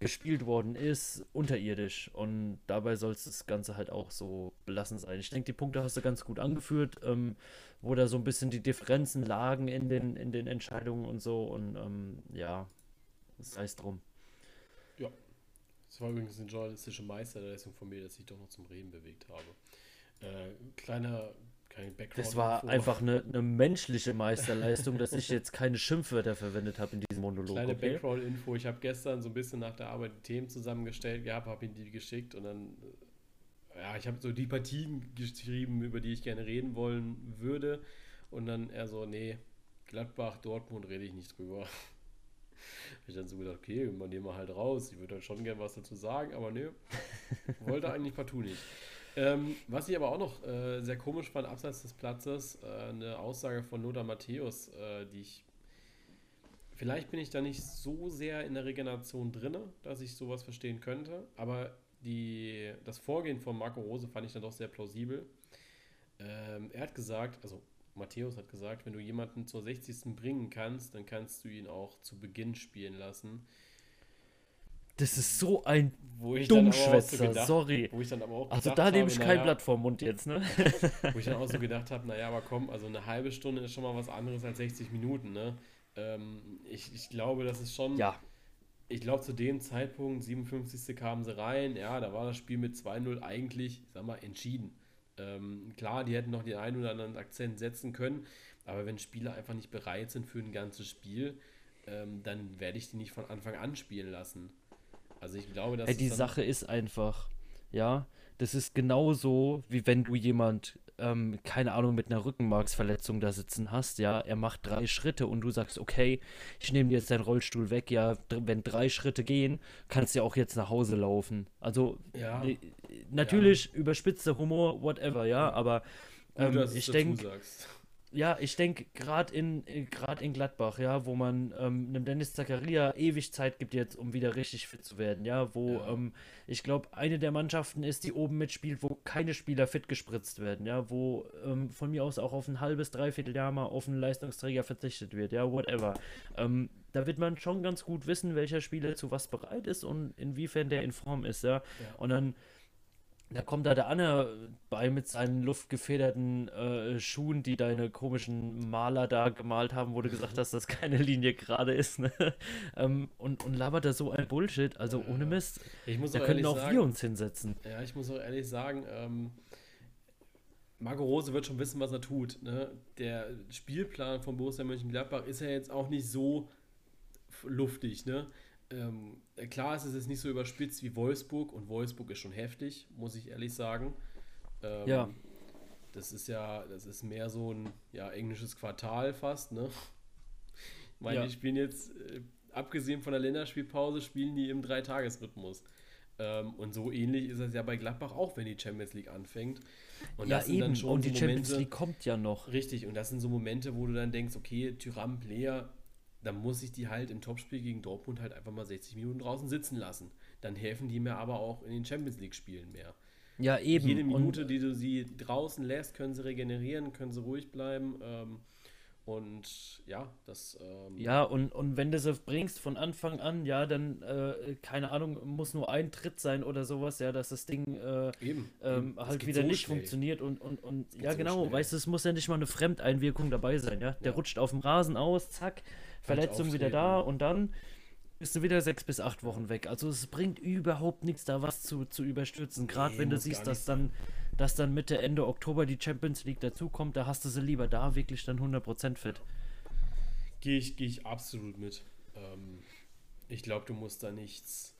S2: gespielt worden ist, unterirdisch. Und dabei soll es das Ganze halt auch so belassen sein. Ich denke, die Punkte hast du ganz gut angeführt, ähm, wo da so ein bisschen die Differenzen lagen in den, in den Entscheidungen und so. Und ähm, ja, sei es drum.
S1: Das war übrigens eine journalistische Meisterleistung von mir, dass ich doch noch zum Reden bewegt habe. Äh, kleiner, kein
S2: Background. Das war einfach eine, eine, menschliche Meisterleistung, dass ich jetzt keine Schimpfwörter verwendet habe in diesem Monolog.
S1: Kleine okay? Background-Info. Ich habe gestern so ein bisschen nach der Arbeit die Themen zusammengestellt gehabt, habe ihnen die geschickt und dann, äh, ja, ich habe so die Partien geschrieben, über die ich gerne reden wollen würde. Und dann er so, nee, Gladbach, Dortmund rede ich nicht drüber. ich dann so gedacht, okay, man nehmen wir halt raus. Ich würde halt schon gerne was dazu sagen, aber nee, wollte eigentlich partout nicht. Ähm, was ich aber auch noch äh, sehr komisch fand, abseits des Platzes, äh, eine Aussage von Lothar Matthäus, äh, die ich. Vielleicht bin ich da nicht so sehr in der Regeneration drin, dass ich sowas verstehen könnte, aber die, das Vorgehen von Marco Rose fand ich dann doch sehr plausibel. Ähm, er hat gesagt, also Matthäus hat gesagt, wenn du jemanden zur 60. bringen kannst, dann kannst du ihn auch zu Beginn spielen lassen.
S2: Das ist so ein Dummschwätzer, so sorry.
S1: Wo ich dann aber auch
S2: also da nehme ich kein ja, Blatt vor Mund jetzt, ne?
S1: wo ich dann auch so gedacht habe, naja, aber komm, also eine halbe Stunde ist schon mal was anderes als 60 Minuten, ne? Ähm, ich, ich glaube, das ist schon...
S2: Ja.
S1: Ich glaube, zu dem Zeitpunkt, 57. kamen sie rein, ja, da war das Spiel mit 2-0 eigentlich, sag mal, entschieden. Ähm, klar, die hätten noch den einen oder anderen Akzent setzen können, aber wenn Spieler einfach nicht bereit sind für ein ganzes Spiel, ähm, dann werde ich die nicht von Anfang an spielen lassen. Also ich glaube, dass.
S2: Hey, die Sache ist einfach, ja, das ist genauso, wie wenn du jemand, ähm, keine Ahnung, mit einer Rückenmarksverletzung da sitzen hast, ja, er macht drei Schritte und du sagst, okay, ich nehme jetzt deinen Rollstuhl weg, ja, wenn drei Schritte gehen, kannst du ja auch jetzt nach Hause laufen. Also,
S1: ja,
S2: natürlich ja. überspitzter Humor, whatever, ja, aber ähm, ich denke, ja, ich denke, gerade in, grad in Gladbach, ja, wo man ähm, einem Dennis Zakaria ewig Zeit gibt jetzt, um wieder richtig fit zu werden, ja, wo ja. Ähm, ich glaube, eine der Mannschaften ist, die oben mitspielt, wo keine Spieler fit gespritzt werden, ja, wo ähm, von mir aus auch auf ein halbes, dreiviertel Jahr mal auf einen Leistungsträger verzichtet wird, ja, whatever. Ähm, da wird man schon ganz gut wissen, welcher Spieler zu was bereit ist und inwiefern der in Form ist, ja. ja. Und dann da kommt da der Anne bei mit seinen luftgefederten äh, Schuhen, die deine komischen Maler da gemalt haben, wo du gesagt hast, dass keine Linie gerade ist. Ne? ähm, und, und labert da so ein Bullshit. Also ohne Mist.
S1: Ich muss
S2: da
S1: können
S2: auch sagen, wir uns hinsetzen.
S1: Ja, ich muss auch ehrlich sagen, ähm, Marco Rose wird schon wissen, was er tut. Ne? Der Spielplan von Borussia Mönchengladbach ist ja jetzt auch nicht so luftig. Ne? Ähm, klar ist es jetzt nicht so überspitzt wie Wolfsburg und Wolfsburg ist schon heftig, muss ich ehrlich sagen.
S2: Ähm, ja.
S1: Das ist ja, das ist mehr so ein ja, englisches Quartal fast, ne? Ich meine, ja. die spielen jetzt, äh, abgesehen von der Länderspielpause, spielen die im Dreitagesrhythmus. Ähm, und so ähnlich ist es ja bei Gladbach auch, wenn die Champions League anfängt.
S2: Und ja, das sind eben. dann schon und die so Momente, Champions League kommt ja noch.
S1: Richtig, und das sind so Momente, wo du dann denkst, okay, Tyram Player dann muss ich die halt im Topspiel gegen Dortmund halt einfach mal 60 Minuten draußen sitzen lassen. Dann helfen die mir aber auch in den Champions League-Spielen mehr.
S2: Ja, eben.
S1: Jede Minute, und die du sie draußen lässt, können sie regenerieren, können sie ruhig bleiben. Ähm, und ja, das. Ähm
S2: ja, und, und wenn du sie bringst von Anfang an, ja, dann, äh, keine Ahnung, muss nur ein Tritt sein oder sowas, ja, dass das Ding äh,
S1: eben,
S2: ähm, halt wieder so nicht schnell. funktioniert und, und, und ja, so genau, schnell. weißt du, es muss ja nicht mal eine Fremdeinwirkung dabei sein, ja. Der ja. rutscht auf dem Rasen aus, zack, Verletzung wieder da und dann bist du wieder sechs bis acht Wochen weg. Also es bringt überhaupt nichts, da was zu, zu überstürzen. Gerade nee, wenn du siehst, dass dann, dass dann Mitte, Ende Oktober die Champions League dazukommt, da hast du sie lieber da wirklich dann 100% fit.
S1: Gehe ich, geh ich absolut mit. Ähm, ich glaube, du musst da nichts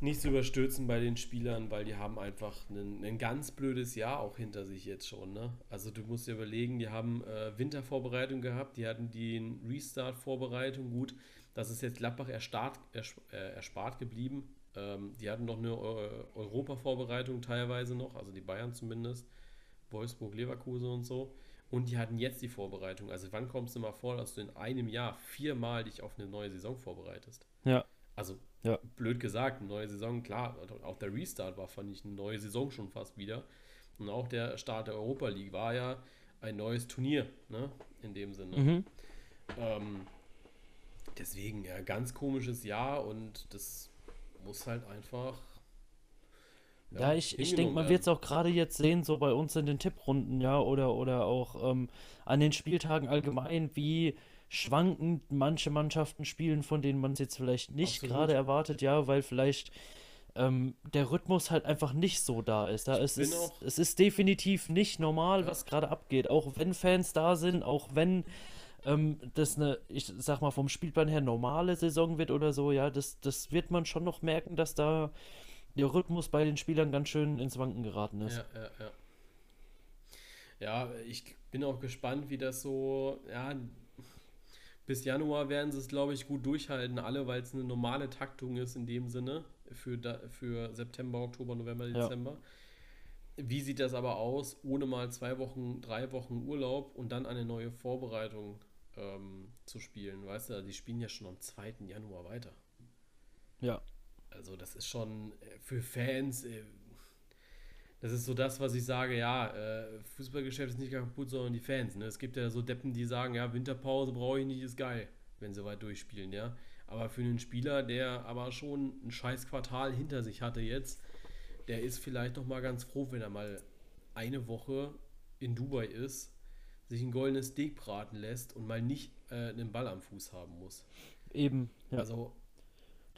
S1: nichts überstürzen bei den Spielern, weil die haben einfach ein, ganz blödes Jahr auch hinter sich jetzt schon. Ne? Also du musst dir überlegen, die haben äh, Wintervorbereitung gehabt, die hatten die Restart-Vorbereitung gut. Das ist jetzt Gladbach erspart, äh, erspart geblieben. Ähm, die hatten noch eine Europa-Vorbereitung teilweise noch, also die Bayern zumindest. Wolfsburg, Leverkusen und so. Und die hatten jetzt die Vorbereitung. Also wann kommst du mal vor, dass du in einem Jahr viermal dich auf eine neue Saison vorbereitest? Also
S2: ja.
S1: blöd gesagt, eine neue Saison, klar, auch der Restart war, fand ich, eine neue Saison schon fast wieder. Und auch der Start der Europa League war ja ein neues Turnier, ne? In dem Sinne. Mhm. Ähm, deswegen, ja, ganz komisches Jahr und das muss halt einfach.
S2: Ja, ja ich, ich denke, man wird es auch gerade jetzt sehen, so bei uns in den Tipprunden, ja, oder, oder auch ähm, an den Spieltagen allgemein, wie schwankend manche Mannschaften spielen, von denen man es jetzt vielleicht nicht gerade erwartet, ja, weil vielleicht ähm, der Rhythmus halt einfach nicht so da ist. Da es, ist es ist definitiv nicht normal, ja. was gerade abgeht. Auch wenn Fans da sind, auch wenn ähm, das eine, ich sag mal, vom Spielplan her normale Saison wird oder so, ja, das, das wird man schon noch merken, dass da der Rhythmus bei den Spielern ganz schön ins Wanken geraten ist.
S1: Ja, ja, ja. Ja, ich bin auch gespannt, wie das so, ja, bis Januar werden sie es, glaube ich, gut durchhalten, alle, weil es eine normale Taktung ist in dem Sinne für, für September, Oktober, November, Dezember. Ja. Wie sieht das aber aus, ohne mal zwei Wochen, drei Wochen Urlaub und dann eine neue Vorbereitung ähm, zu spielen? Weißt du, die spielen ja schon am 2. Januar weiter.
S2: Ja.
S1: Also, das ist schon äh, für Fans. Äh, das ist so das, was ich sage, ja, äh, Fußballgeschäft ist nicht kaputt, sondern die Fans. Ne? Es gibt ja so Deppen, die sagen, ja, Winterpause brauche ich nicht, ist geil, wenn sie weit durchspielen, ja. Aber für einen Spieler, der aber schon ein scheiß Quartal hinter sich hatte jetzt, der ist vielleicht noch mal ganz froh, wenn er mal eine Woche in Dubai ist, sich ein goldenes Steak braten lässt und mal nicht äh, einen Ball am Fuß haben muss.
S2: Eben,
S1: ja. Also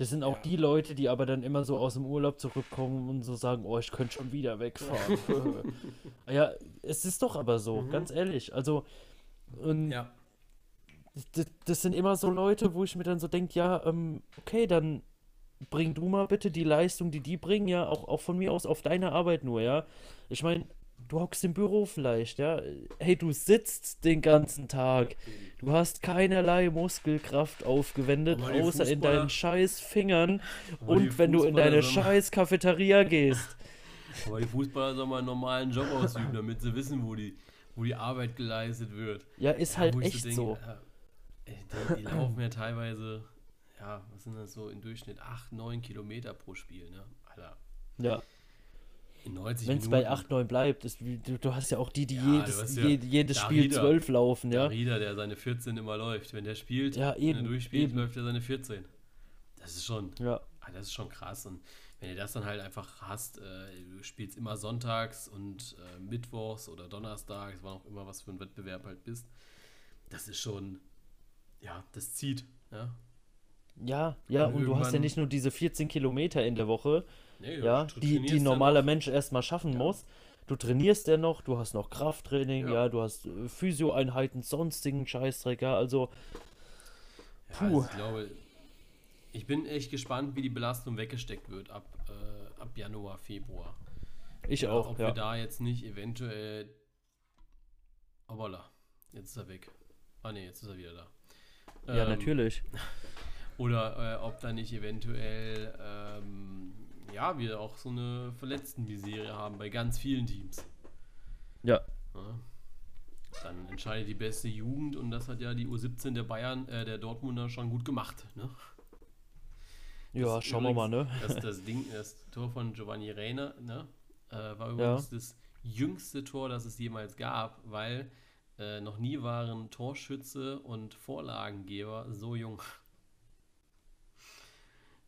S2: das sind auch ja. die Leute, die aber dann immer so aus dem Urlaub zurückkommen und so sagen, oh, ich könnte schon wieder wegfahren. ja, es ist doch aber so, mhm. ganz ehrlich. Also, und ja. das, das, sind immer so Leute, wo ich mir dann so denke, ja, ähm, okay, dann bring du mal bitte die Leistung, die die bringen, ja, auch, auch von mir aus auf deine Arbeit nur, ja. Ich meine, du hockst im Büro vielleicht, ja. Hey, du sitzt den ganzen Tag. Du hast keinerlei Muskelkraft aufgewendet, außer in deinen scheiß Fingern und wenn du in deine scheiß Cafeteria gehst.
S1: Aber die Fußballer sollen mal einen normalen Job ausüben, damit sie wissen, wo die, wo die Arbeit geleistet wird.
S2: Ja, ist halt ja, echt denke, so.
S1: Die, die laufen ja teilweise, ja, was sind das so im Durchschnitt? 8, 9 Kilometer pro Spiel, ne? Alter.
S2: Ja. Wenn es bei 8, 9 bleibt, ist, du, du, hast ja auch die, die ja, jedes, ja jedes Spiel 12 laufen, ja.
S1: Der Rieder, der seine 14 immer läuft. Wenn der spielt, ja, eben, wenn er durchspielt, eben. läuft er seine 14. Das ist schon,
S2: ja.
S1: Ah, das ist schon krass. Und wenn du das dann halt einfach hast, äh, du spielst immer sonntags und äh, mittwochs oder donnerstags, wann auch immer was für ein Wettbewerb halt bist, das ist schon, ja, das zieht, ja.
S2: Ja, ja, und, und du hast ja nicht nur diese 14 Kilometer in der Woche, Nee, ja, die, die normaler Mensch erstmal schaffen ja. muss. Du trainierst ja noch, du hast noch Krafttraining, ja, ja du hast äh, Physioeinheiten, sonstigen Scheißdreck, ja, also.
S1: Puh. Also ich glaube, ich bin echt gespannt, wie die Belastung weggesteckt wird ab, äh, ab Januar, Februar.
S2: Ich ja, auch,
S1: Ob wir da jetzt nicht eventuell. Oh, voilà. Jetzt ist er weg. Ah, ne, jetzt ist er wieder
S2: da. Ja, ähm, natürlich.
S1: Oder äh, ob da nicht eventuell ähm, ja, wir auch so eine Verletzten-Misere haben bei ganz vielen Teams.
S2: Ja.
S1: ja. Dann entscheidet die beste Jugend und das hat ja die U17 der Bayern, äh, der Dortmunder schon gut gemacht. Ne?
S2: Ja, schauen wir mal, ne?
S1: Das, das Ding, das Tor von Giovanni Reina, ne? Äh, war übrigens ja. das jüngste Tor, das es jemals gab, weil äh, noch nie waren Torschütze und Vorlagengeber so jung.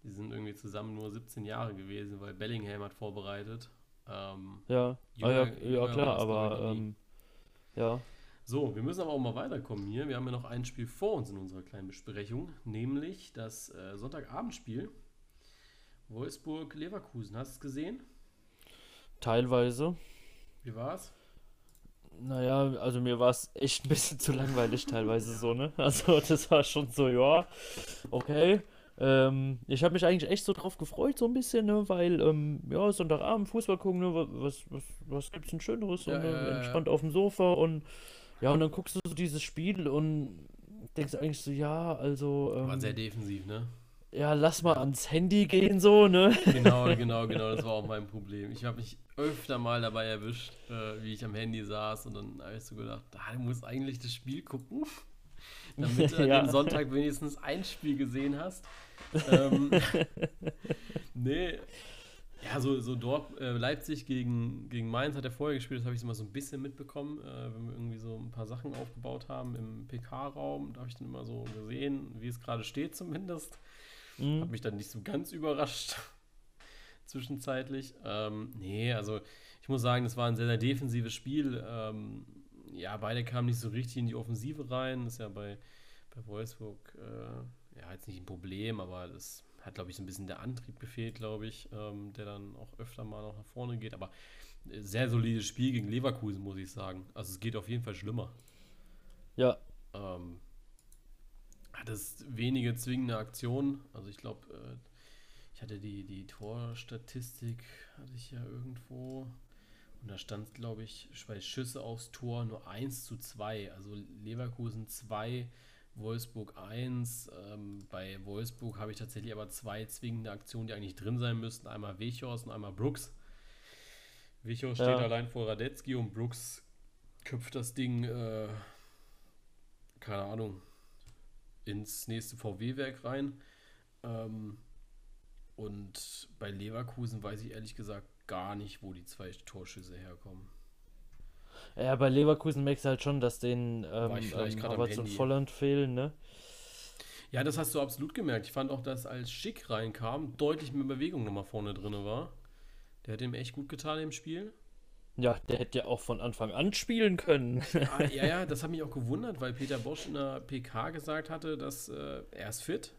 S1: Die sind irgendwie zusammen nur 17 Jahre gewesen, weil Bellingham hat vorbereitet. Ähm,
S2: ja. Jünger, ah, ja, ja, klar, aber ähm, ja.
S1: So, wir müssen aber auch mal weiterkommen hier. Wir haben ja noch ein Spiel vor uns in unserer kleinen Besprechung, nämlich das äh, Sonntagabendspiel Wolfsburg-Leverkusen. Hast du es gesehen?
S2: Teilweise.
S1: Wie war's?
S2: Naja, also mir war es echt ein bisschen zu langweilig teilweise so, ne? Also das war schon so, ja, okay. Ähm, ich habe mich eigentlich echt so drauf gefreut, so ein bisschen, ne, weil, ähm, ja, Sonntagabend Fußball gucken, ne, was, was, was gibt's denn Schöneres? Ja, und, ne, ja, entspannt auf dem Sofa und ja, und dann guckst du so dieses Spiel und denkst eigentlich so, ja, also.
S1: Ähm, War sehr defensiv, ne?
S2: Ja, lass mal ans Handy gehen, so, ne?
S1: Genau, genau, genau, das war auch mein Problem. Ich habe mich öfter mal dabei erwischt, äh, wie ich am Handy saß und dann habe ich so gedacht, ah, du musst eigentlich das Spiel gucken, damit du ja. dem Sonntag wenigstens ein Spiel gesehen hast. Ähm, nee, ja, so, so dort, äh, Leipzig gegen, gegen Mainz hat er vorher gespielt, das habe ich immer so ein bisschen mitbekommen, äh, wenn wir irgendwie so ein paar Sachen aufgebaut haben im PK-Raum, da habe ich dann immer so gesehen, wie es gerade steht zumindest. Mhm. Hat mich dann nicht so ganz überrascht, zwischenzeitlich. Ähm, nee, also ich muss sagen, das war ein sehr, sehr defensives Spiel. Ähm, ja, beide kamen nicht so richtig in die Offensive rein, das ist ja bei, bei Wolfsburg, äh, ja, jetzt nicht ein Problem, aber das hat, glaube ich, so ein bisschen der Antrieb gefehlt, glaube ich, ähm, der dann auch öfter mal noch nach vorne geht. Aber äh, sehr solides Spiel gegen Leverkusen, muss ich sagen. Also es geht auf jeden Fall schlimmer.
S2: Ja.
S1: Ähm, hat es wenige zwingende Aktionen. Also ich glaube, äh, ich hatte die, die Torstatistik, hatte ich ja irgendwo. Und da stand, glaube ich, bei Schüsse aufs Tor nur 1 zu 2. Also Leverkusen 2, Wolfsburg 1. Ähm, bei Wolfsburg habe ich tatsächlich aber zwei zwingende Aktionen, die eigentlich drin sein müssten. Einmal Wechhorst und einmal Brooks. Wechhorst ja. steht allein vor Radetzky und Brooks köpft das Ding, äh, keine Ahnung, ins nächste VW-Werk rein. Ähm, und bei Leverkusen weiß ich ehrlich gesagt gar nicht, wo die zwei Torschüsse herkommen.
S2: Ja, bei Leverkusen merkst du halt schon, dass den ähm, ähm, Havertz und Volland fehlen, ne?
S1: Ja, das hast du absolut gemerkt. Ich fand auch, dass als Schick reinkam, deutlich mehr Bewegung nochmal vorne drin war. Der hat ihm echt gut getan im Spiel.
S2: Ja, der hätte ja auch von Anfang an spielen können.
S1: ah, ja, ja, das hat mich auch gewundert, weil Peter Bosch in der PK gesagt hatte, dass äh, er ist fit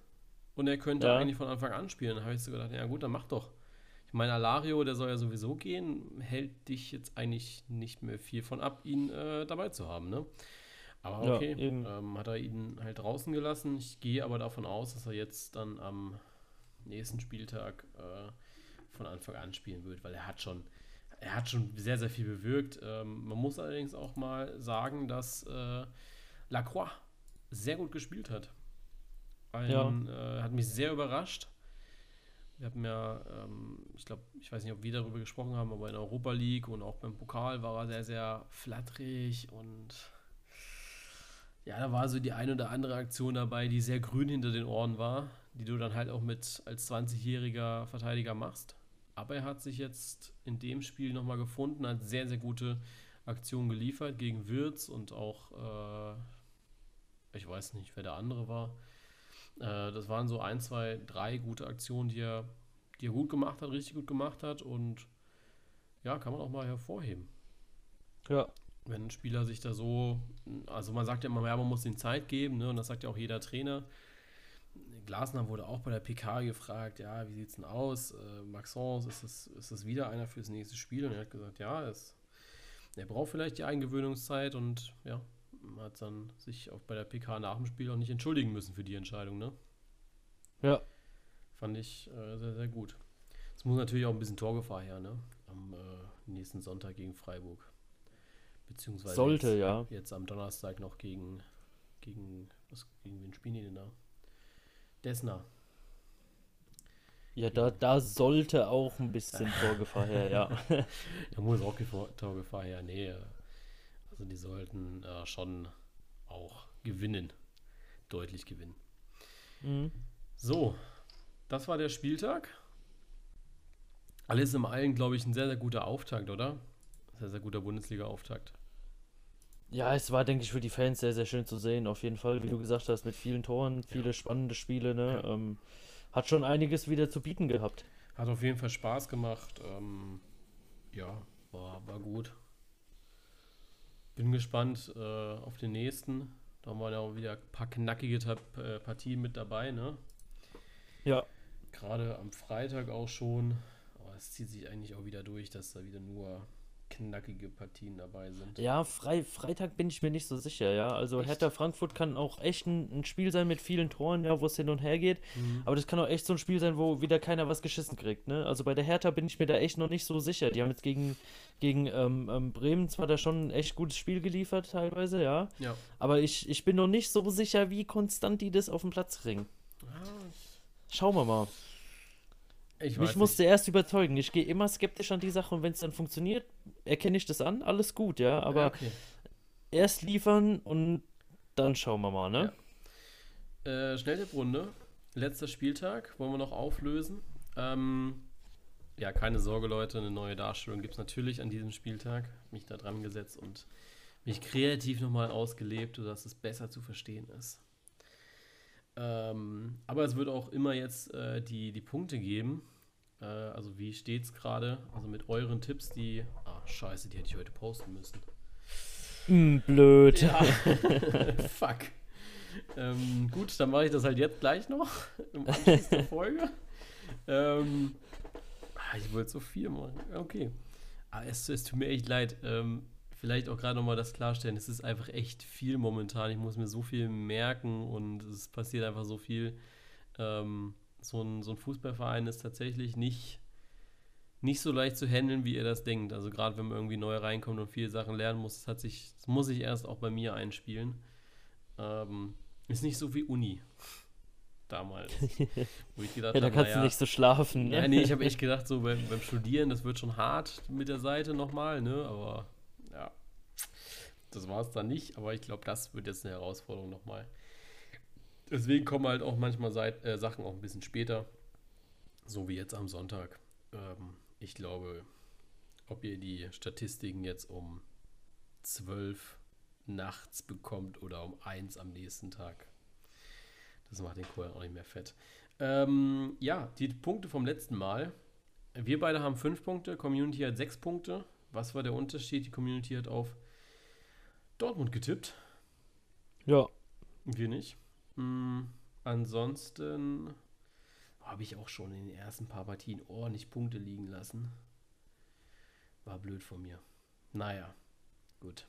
S1: und er könnte ja. eigentlich von Anfang an spielen. Da habe ich so gedacht, ja gut, dann mach doch. Ich meine, Alario, der soll ja sowieso gehen, hält dich jetzt eigentlich nicht mehr viel von ab, ihn äh, dabei zu haben, ne? Aber okay, ja, ähm, hat er ihn halt draußen gelassen. Ich gehe aber davon aus, dass er jetzt dann am nächsten Spieltag äh, von Anfang an spielen wird, weil er hat schon, er hat schon sehr, sehr viel bewirkt. Ähm, man muss allerdings auch mal sagen, dass äh, Lacroix sehr gut gespielt hat. Ein, ja. äh, hat mich sehr überrascht. Wir haben ja, ähm, ich glaube, ich weiß nicht, ob wir darüber gesprochen haben, aber in der Europa League und auch beim Pokal war er sehr, sehr flatterig und ja, da war so die ein oder andere Aktion dabei, die sehr grün hinter den Ohren war, die du dann halt auch mit als 20-jähriger Verteidiger machst. Aber er hat sich jetzt in dem Spiel nochmal gefunden, hat sehr, sehr gute Aktionen geliefert gegen Wirtz und auch, äh, ich weiß nicht, wer der andere war. Äh, das waren so ein, zwei, drei gute Aktionen, die er, die er gut gemacht hat, richtig gut gemacht hat und ja, kann man auch mal hervorheben.
S2: Ja.
S1: Wenn ein Spieler sich da so, also man sagt ja immer, ja, man muss ihm Zeit geben, ne? und das sagt ja auch jeder Trainer. Glasner wurde auch bei der PK gefragt, ja, wie sieht es denn aus? Äh, Maxence, ist das, ist das wieder einer fürs nächste Spiel? Und er hat gesagt, ja, es, er braucht vielleicht die Eingewöhnungszeit und ja, hat dann sich auch bei der PK nach dem Spiel auch nicht entschuldigen müssen für die Entscheidung, ne?
S2: Ja.
S1: Fand ich äh, sehr, sehr gut. Es muss natürlich auch ein bisschen Torgefahr her, ne? Am äh, nächsten Sonntag gegen Freiburg. Beziehungsweise
S2: Sollte,
S1: jetzt,
S2: ja.
S1: Jetzt am Donnerstag noch gegen, gegen, was, gegen wen spielen die denn da? Desna.
S2: Ja, da, da sollte auch ein bisschen Torgefahr her, ja.
S1: da muss auch Torgefahr her, nee. Also die sollten äh, schon auch gewinnen. Deutlich gewinnen. Mhm. So, das war der Spieltag. Alles im Allen, glaube ich, ein sehr, sehr guter Auftakt, oder? Sehr, sehr guter Bundesliga-Auftakt.
S2: Ja, es war, denke ich, für die Fans sehr, sehr schön zu sehen, auf jeden Fall, wie du gesagt hast, mit vielen Toren, viele ja. spannende Spiele, ne? Ja. Ähm, hat schon einiges wieder zu bieten gehabt.
S1: Hat auf jeden Fall Spaß gemacht. Ähm, ja, war, war gut. Bin gespannt äh, auf den nächsten. Da waren ja auch wieder ein paar knackige äh, Partien mit dabei, ne?
S2: Ja.
S1: Gerade am Freitag auch schon. Aber es zieht sich eigentlich auch wieder durch, dass da wieder nur knackige Partien dabei sind.
S2: Ja, Fre Freitag bin ich mir nicht so sicher, ja. Also echt? Hertha Frankfurt kann auch echt ein, ein, Spiel sein mit vielen Toren, ja, wo es hin und her geht. Mhm. Aber das kann auch echt so ein Spiel sein, wo wieder keiner was geschissen kriegt, ne? Also bei der Hertha bin ich mir da echt noch nicht so sicher. Die haben jetzt gegen, gegen ähm, ähm, Bremen zwar da schon ein echt gutes Spiel geliefert, teilweise, ja.
S1: ja.
S2: Aber ich, ich bin noch nicht so sicher, wie konstant die das auf den Platz kriegen. Ah, Schauen wir mal. Ich Mich musste erst überzeugen. Ich gehe immer skeptisch an die Sache und wenn es dann funktioniert, erkenne ich das an, alles gut, ja. Aber okay. erst liefern und dann schauen wir mal, ne?
S1: Ja. Äh, Schnelltipprunde. Letzter Spieltag, wollen wir noch auflösen. Ähm, ja, keine Sorge, Leute, eine neue Darstellung gibt es natürlich an diesem Spieltag. Mich da dran gesetzt und mich kreativ nochmal ausgelebt, sodass es besser zu verstehen ist. Ähm, aber es wird auch immer jetzt äh, die, die Punkte geben. Äh, also wie steht es gerade? Also mit euren Tipps, die. Ah, scheiße, die hätte ich heute posten müssen.
S2: Mm, blöd.
S1: Ja. Fuck. Ähm, gut, dann mache ich das halt jetzt gleich noch im Anschluss der Folge. ähm, ah, ich wollte so viel machen. Okay. Ah, es, es tut mir echt leid. Ähm, vielleicht auch gerade nochmal das klarstellen. Es ist einfach echt viel momentan. Ich muss mir so viel merken und es passiert einfach so viel. Ähm, so ein, so ein Fußballverein ist tatsächlich nicht, nicht so leicht zu handeln, wie ihr das denkt. Also gerade wenn man irgendwie neu reinkommt und viele Sachen lernen muss, das, hat sich, das muss sich erst auch bei mir einspielen. Ähm, ist nicht so wie Uni damals.
S2: Wo ich gedacht ja, da hab, kannst naja, du nicht so schlafen.
S1: Ne? Ja, nee, ich habe echt gedacht, so beim, beim, Studieren, das wird schon hart mit der Seite nochmal, ne? Aber ja, das war es dann nicht. Aber ich glaube, das wird jetzt eine Herausforderung nochmal. Deswegen kommen halt auch manchmal Seit äh, Sachen auch ein bisschen später. So wie jetzt am Sonntag. Ähm, ich glaube, ob ihr die Statistiken jetzt um 12 nachts bekommt oder um 1 am nächsten Tag. Das macht den Kohl auch nicht mehr fett. Ähm, ja, die Punkte vom letzten Mal. Wir beide haben 5 Punkte, Community hat 6 Punkte. Was war der Unterschied? Die Community hat auf Dortmund getippt.
S2: Ja.
S1: Wir nicht. Mhm. Ansonsten habe ich auch schon in den ersten paar Partien ordentlich Punkte liegen lassen. War blöd von mir. Naja, gut.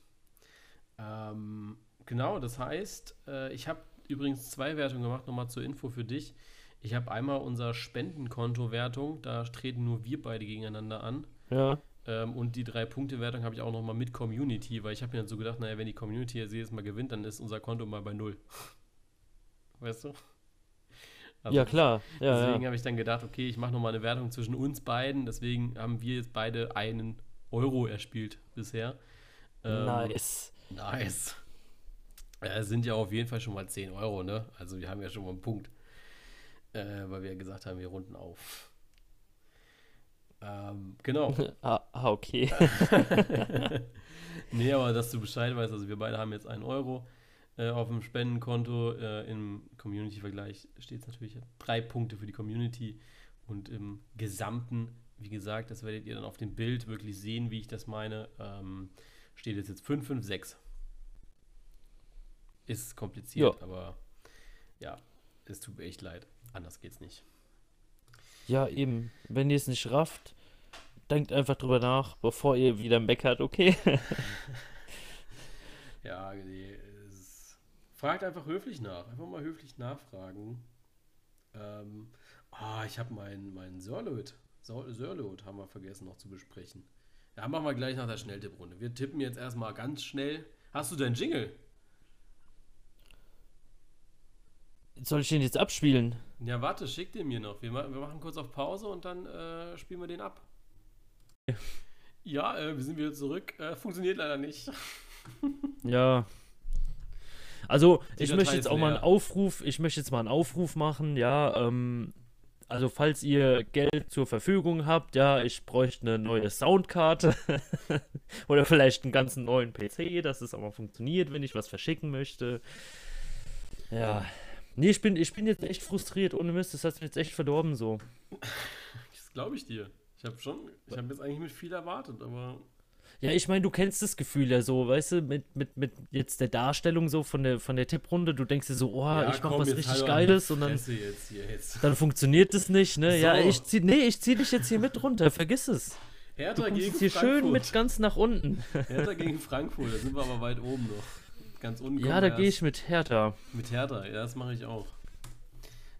S1: Ähm, genau, das heißt, äh, ich habe übrigens zwei Wertungen gemacht, nochmal zur Info für dich. Ich habe einmal unser Spendenkonto-Wertung, da treten nur wir beide gegeneinander an.
S2: Ja.
S1: Ähm, und die drei Punkte-Wertung habe ich auch nochmal mit Community, weil ich habe mir dann so gedacht, naja, wenn die Community jetzt jedes Mal gewinnt, dann ist unser Konto mal bei null weißt du?
S2: Also ja, klar. Ja,
S1: deswegen
S2: ja.
S1: habe ich dann gedacht, okay, ich mache nochmal eine Wertung zwischen uns beiden. Deswegen haben wir jetzt beide einen Euro erspielt bisher.
S2: Ähm, nice.
S1: Nice. Es sind ja auf jeden Fall schon mal 10 Euro, ne? Also wir haben ja schon mal einen Punkt. Äh, weil wir ja gesagt haben, wir runden auf. Ähm, genau.
S2: ah, okay.
S1: nee, aber dass du Bescheid weißt, also wir beide haben jetzt einen Euro. Äh, auf dem Spendenkonto äh, im Community-Vergleich steht es natürlich drei Punkte für die Community und im Gesamten, wie gesagt, das werdet ihr dann auf dem Bild wirklich sehen, wie ich das meine, ähm, steht es jetzt 5, 5, 6. Ist kompliziert, ja. aber ja, es tut mir echt leid. Anders geht's nicht.
S2: Ja, eben. Wenn ihr es nicht rafft, denkt einfach drüber nach, bevor ihr wieder meckert, okay?
S1: ja, nee, Fragt einfach höflich nach. Einfach mal höflich nachfragen. Ähm, ah, ich habe meinen mein Sörlot. Sörlot haben wir vergessen noch zu besprechen. Ja, machen wir gleich nach der Schnelltipprunde. Wir tippen jetzt erstmal ganz schnell. Hast du deinen Jingle?
S2: Soll ich den jetzt abspielen?
S1: Ja, warte, schick den mir noch. Wir, ma wir machen kurz auf Pause und dann äh, spielen wir den ab. Ja, äh, wir sind wieder zurück. Äh, funktioniert leider nicht.
S2: ja, also, Die ich möchte jetzt auch mal einen Aufruf, ich möchte jetzt mal einen Aufruf machen, ja, ähm, also falls ihr Geld zur Verfügung habt, ja, ich bräuchte eine neue Soundkarte oder vielleicht einen ganzen neuen PC, dass es auch mal funktioniert, wenn ich was verschicken möchte. Ja. Nee, ich bin, ich bin jetzt echt frustriert, ohne Mist, das hat mir jetzt echt verdorben so.
S1: Das glaube ich dir. Ich habe schon, ich habe jetzt eigentlich mit viel erwartet, aber
S2: ja, ich meine, du kennst das Gefühl ja so, weißt du, mit, mit, mit jetzt der Darstellung so von der, von der Tipprunde, du denkst dir so, oh, ja, ich mach was richtig halt Geiles und dann, jetzt jetzt. dann funktioniert das nicht, ne? So. Ja, ich zieh, nee, ich zieh dich jetzt hier mit runter, vergiss es.
S1: Hertha
S2: du
S1: gegen
S2: hier
S1: Frankfurt.
S2: schön mit ganz nach unten.
S1: Hertha gegen Frankfurt, da sind wir aber weit oben noch. Ganz unten.
S2: Ja, da gehe ich mit Hertha.
S1: Mit Hertha, ja, das mache ich auch.